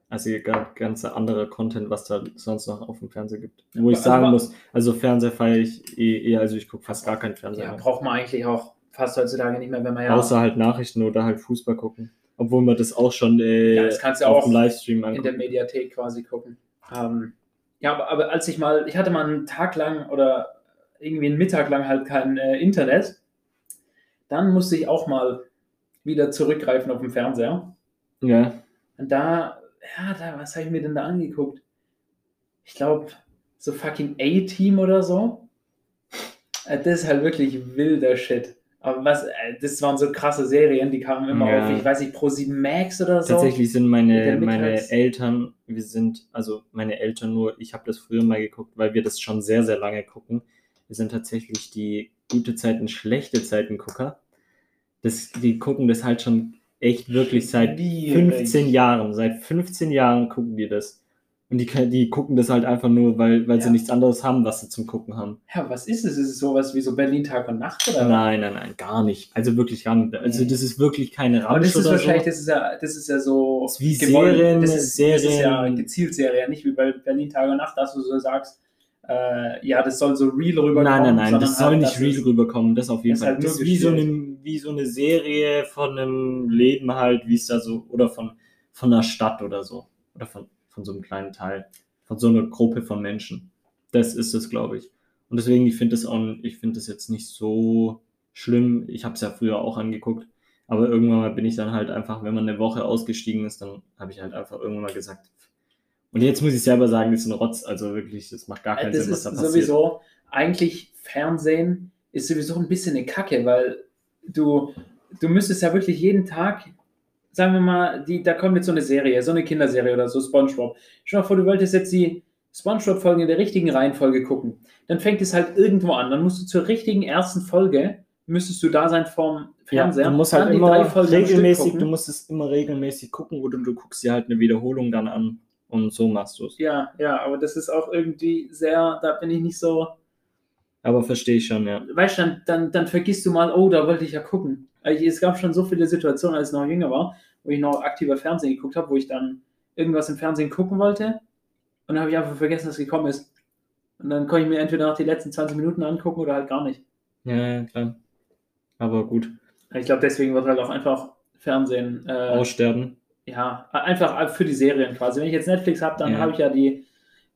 als die ganze andere Content, was da sonst noch auf dem Fernseher gibt. Wo ich also sagen muss, also Fernseher feiere ich eh, also ich gucke fast gar keinen Fernseher. Ja, braucht man eigentlich auch fast heutzutage nicht mehr, wenn man ja. Außer halt Nachrichten oder halt Fußball gucken. Obwohl man das auch schon äh, ja, das kannst du auf auch dem Livestream angucken. in der Mediathek quasi gucken. Ähm, ja, aber, aber, als ich mal, ich hatte mal einen Tag lang oder irgendwie einen Mittag lang halt kein äh, Internet, dann musste ich auch mal wieder zurückgreifen auf den Fernseher. Ja. Und da, ja, da, was habe ich mir denn da angeguckt? Ich glaube, so fucking A-Team oder so. Äh, das ist halt wirklich wilder Shit. Aber was, äh, das waren so krasse Serien, die kamen immer ja. auf, ich weiß nicht, Pro 7 Max oder so. Tatsächlich sind meine, meine Eltern, wir sind, also meine Eltern nur, ich habe das früher mal geguckt, weil wir das schon sehr, sehr lange gucken. Wir sind tatsächlich die gute Zeiten, schlechte Zeiten Gucker das, die gucken das halt schon echt wirklich seit Schwierig. 15 Jahren. Seit 15 Jahren gucken die das. Und die, die gucken das halt einfach nur, weil, weil ja. sie nichts anderes haben, was sie zum Gucken haben. Ja, was ist es? Ist es sowas wie so Berlin Tag und Nacht oder? Nein, nein, nein, gar nicht. Also wirklich gar nicht. Also das ist wirklich keine Ramsch Aber das ist wahrscheinlich, so. das ist ja, das ist ja so. Das ist wie Serien, das ist, Serien. Das ist ja gezielt Serie, nicht wie bei Berlin Tag und Nacht, dass du so sagst, äh, ja, das soll so real rüberkommen. Nein, nein, nein, das soll halt, nicht real rüberkommen, das auf jeden Fall. Halt das ist wie so, eine, wie so eine Serie von einem Leben halt, wie es da so, oder von, von einer Stadt oder so. Oder von, von so einem kleinen Teil. Von so einer Gruppe von Menschen. Das ist es, glaube ich. Und deswegen, ich finde das auch, ich finde das jetzt nicht so schlimm. Ich habe es ja früher auch angeguckt. Aber irgendwann mal bin ich dann halt einfach, wenn man eine Woche ausgestiegen ist, dann habe ich halt einfach irgendwann mal gesagt, und jetzt muss ich selber sagen, das ist ein Rotz. Also wirklich, das macht gar keinen das Sinn, was da passiert. Sowieso, eigentlich Fernsehen ist sowieso ein bisschen eine Kacke, weil du, du müsstest ja wirklich jeden Tag, sagen wir mal, die, da kommt jetzt so eine Serie, so eine Kinderserie oder so, Spongebob. Stell dir mal vor, du wolltest jetzt die Spongebob-Folgen in der richtigen Reihenfolge gucken. Dann fängt es halt irgendwo an. Dann musst du zur richtigen ersten Folge, müsstest du da sein vorm Fernseher. Ja, du musst halt immer regelmäßig, du musst es immer regelmäßig gucken oder du guckst dir halt eine Wiederholung dann an. Und so machst du es. Ja, ja, aber das ist auch irgendwie sehr, da bin ich nicht so. Aber verstehe ich schon, ja. Weißt du, dann, dann, dann vergisst du mal, oh, da wollte ich ja gucken. Also, es gab schon so viele Situationen, als ich noch jünger war, wo ich noch aktiver Fernsehen geguckt habe, wo ich dann irgendwas im Fernsehen gucken wollte. Und dann habe ich einfach vergessen, dass es gekommen ist. Und dann konnte ich mir entweder noch die letzten 20 Minuten angucken oder halt gar nicht. Ja, ja klar. Aber gut. Ich glaube, deswegen wird halt auch einfach Fernsehen äh, aussterben ja, einfach für die Serien quasi. Wenn ich jetzt Netflix habe, dann ja. habe ich ja die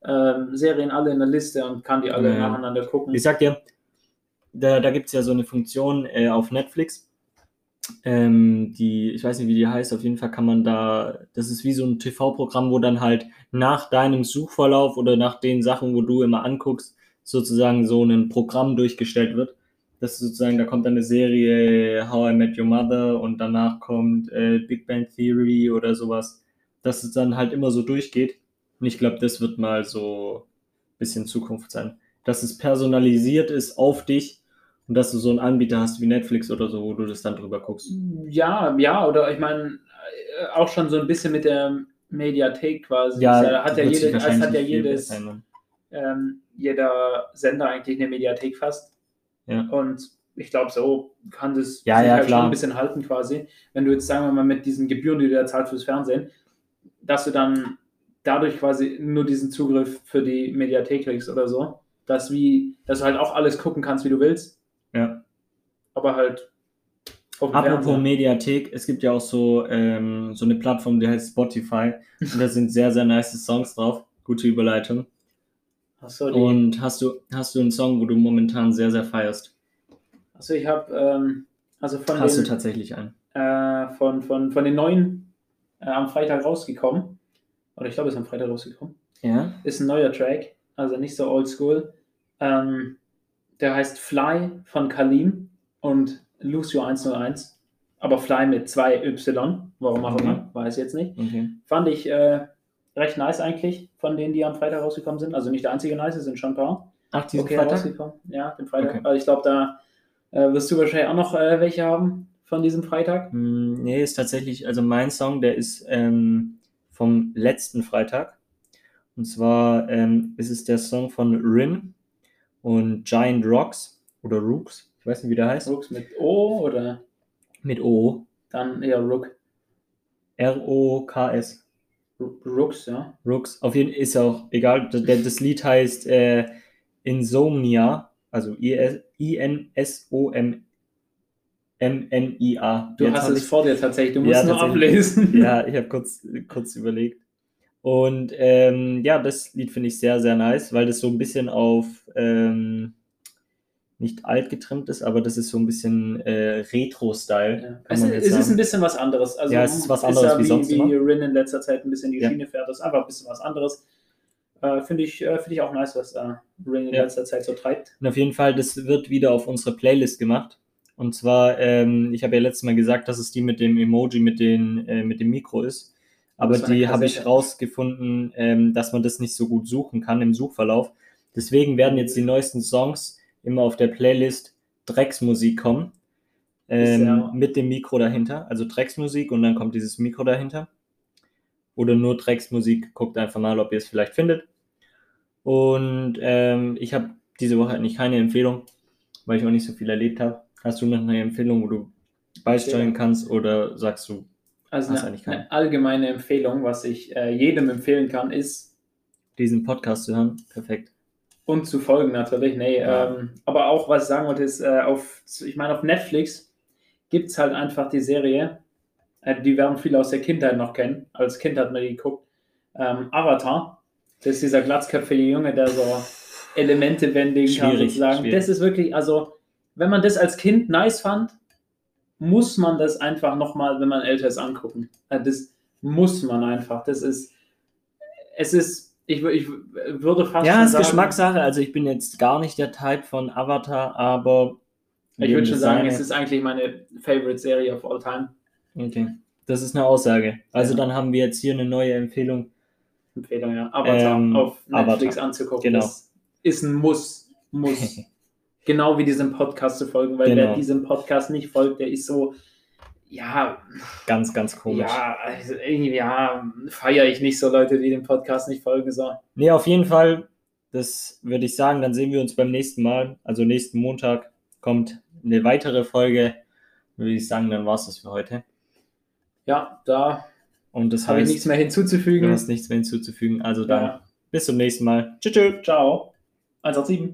ähm, Serien alle in der Liste und kann die alle ja. nacheinander gucken. Ich sag dir, da, da gibt es ja so eine Funktion äh, auf Netflix, ähm, die, ich weiß nicht, wie die heißt, auf jeden Fall kann man da, das ist wie so ein TV-Programm, wo dann halt nach deinem Suchverlauf oder nach den Sachen, wo du immer anguckst, sozusagen so ein Programm durchgestellt wird dass sozusagen, da kommt dann eine Serie How I Met Your Mother und danach kommt äh, Big Bang Theory oder sowas, dass es dann halt immer so durchgeht. Und ich glaube, das wird mal so ein bisschen Zukunft sein. Dass es personalisiert ist auf dich und dass du so einen Anbieter hast wie Netflix oder so, wo du das dann drüber guckst. Ja, ja, oder ich meine, äh, auch schon so ein bisschen mit der Mediathek quasi. Ja, es hat ja, jede, es hat ja jedes, ähm, jeder Sender eigentlich eine Mediathek fast. Ja. Und ich glaube, so kann das ja, ja, halt schon ein bisschen halten quasi. Wenn du jetzt, sagen wir mal, mit diesen Gebühren, die du da zahlst fürs Fernsehen, dass du dann dadurch quasi nur diesen Zugriff für die Mediathek kriegst oder so, dass, wie, dass du halt auch alles gucken kannst, wie du willst. Ja. Aber halt Apropos Fernseher. Mediathek, es gibt ja auch so, ähm, so eine Plattform, die heißt Spotify. Und da sind sehr, sehr nice Songs drauf. Gute Überleitung. Achso, Und hast du, hast du einen Song, wo du momentan sehr, sehr feierst? Also ich habe, ähm, also von Hast den, du tatsächlich einen? Äh, von, von, von den neuen äh, am Freitag rausgekommen. Oder ich glaube, es ist am Freitag rausgekommen. Ja. Ist ein neuer Track, also nicht so oldschool. Ähm, der heißt Fly von Kalim und Lucio 101. Aber Fly mit zwei Y. Warum auch immer, weiß ich jetzt nicht. Okay. Fand ich äh, recht nice eigentlich, von denen, die am Freitag rausgekommen sind. Also nicht der einzige nice, es sind schon ein paar. Ach, diesen okay, Freitag? rausgekommen. Ja, den Freitag. Okay. Also ich glaube, da äh, wirst du wahrscheinlich auch noch äh, welche haben von diesem Freitag. Hm, nee, ist tatsächlich, also mein Song, der ist ähm, vom letzten Freitag. Und zwar ähm, ist es der Song von Rin und Giant Rocks oder Rooks. Ich weiß nicht, wie der heißt. Rooks mit O oder Mit O. dann eher Rook. R-O-K-S. Rooks, ja. Rooks. Auf jeden Fall ist auch egal. Das, das Lied heißt äh, Insomnia, also I-N-S-O-M-M-N-I-A. Du Jetzt hast es vor dir tatsächlich, du musst Ja, nur ablesen. Ja, ich habe kurz, kurz überlegt. Und ähm, ja, das Lied finde ich sehr, sehr nice, weil das so ein bisschen auf ähm, nicht alt getrimmt ist, aber das ist so ein bisschen äh, Retro-Style. Ja. Es, ist- es ist ein bisschen was anderes. Also, Ja, es ist was anderes ja wie sonst wie, immer. wie Rin in letzter Zeit ein bisschen die Ja. Schiene fährt. Das ist einfach ein bisschen was anderes. Äh, Finde ich, äh, find ich auch nice, was äh, Rin in letzter Zeit so treibt. Und auf jeden Fall, das wird wieder auf unsere Playlist gemacht. Und zwar, ähm, ich habe ja letztes Mal gesagt, dass es die mit dem Emoji, mit, den, äh, mit dem Mikro ist. Aber die habe ich rausgefunden, ähm, dass man das nicht so gut suchen kann im Suchverlauf. Deswegen werden jetzt die neuesten Songs immer auf der Playlist Drecksmusik kommen. Ähm, ja- Mit dem Mikro dahinter. Also Drecksmusik und dann kommt dieses Mikro dahinter. Oder nur Drecksmusik. Guckt einfach mal, ob ihr es vielleicht findet. Und ähm, ich habe diese Woche eigentlich keine Empfehlung, weil ich auch nicht so viel erlebt habe. Hast du noch eine Empfehlung, wo du beisteuern kannst oder sagst du, Also Hast eine, eigentlich keine. eine allgemeine Empfehlung, was ich äh, jedem empfehlen kann, ist diesen Podcast zu hören? Perfekt. Und zu folgen natürlich. Nee, Ja. ähm, aber auch, was ich sagen wollte, ist, äh, auf, ich meine, auf Netflix gibt es halt einfach die Serie, äh, die werden viele aus der Kindheit noch kennen. Als Kind hat man die geguckt. Ähm, Avatar, das ist dieser glatzköpfige Junge, der so Elemente bändigen kann, sozusagen. schwierig. Das ist wirklich, also, wenn man das als Kind nice fand, muss man das einfach nochmal, wenn man älter ist, angucken. Äh, Das muss man einfach. Das ist, es ist, ich, ich würde fast Ja, ist sagen, Geschmackssache. Also ich bin jetzt gar nicht der Type von Avatar, aber Ich würde schon sagen, es ist eigentlich meine Favorite Serie of all time. Okay. Das ist eine Aussage. Also Ja. dann haben wir jetzt hier eine neue Empfehlung. Empfehlung, ja. Avatar Ähm, auf Netflix Avatar. anzugucken. Genau. Das ist ein Muss. Muss. genau wie diesem Podcast zu folgen, weil wer Genau. diesem Podcast nicht folgt, der ist so, ja, Ganz, ganz komisch. ja, also irgendwie, ja, feiere ich nicht so Leute, die dem Podcast nicht folgen. So. Nee, auf jeden Fall, das würde ich sagen, dann sehen wir uns beim nächsten Mal. Also nächsten Montag kommt eine weitere Folge. Würde ich sagen, dann war es das für heute. Ja, da Und das habe ich nichts mehr du hinzuzufügen. hast nichts mehr hinzuzufügen. Also dann Ja. bis zum nächsten Mal. Tschüss. tschüss. Ciao. 187.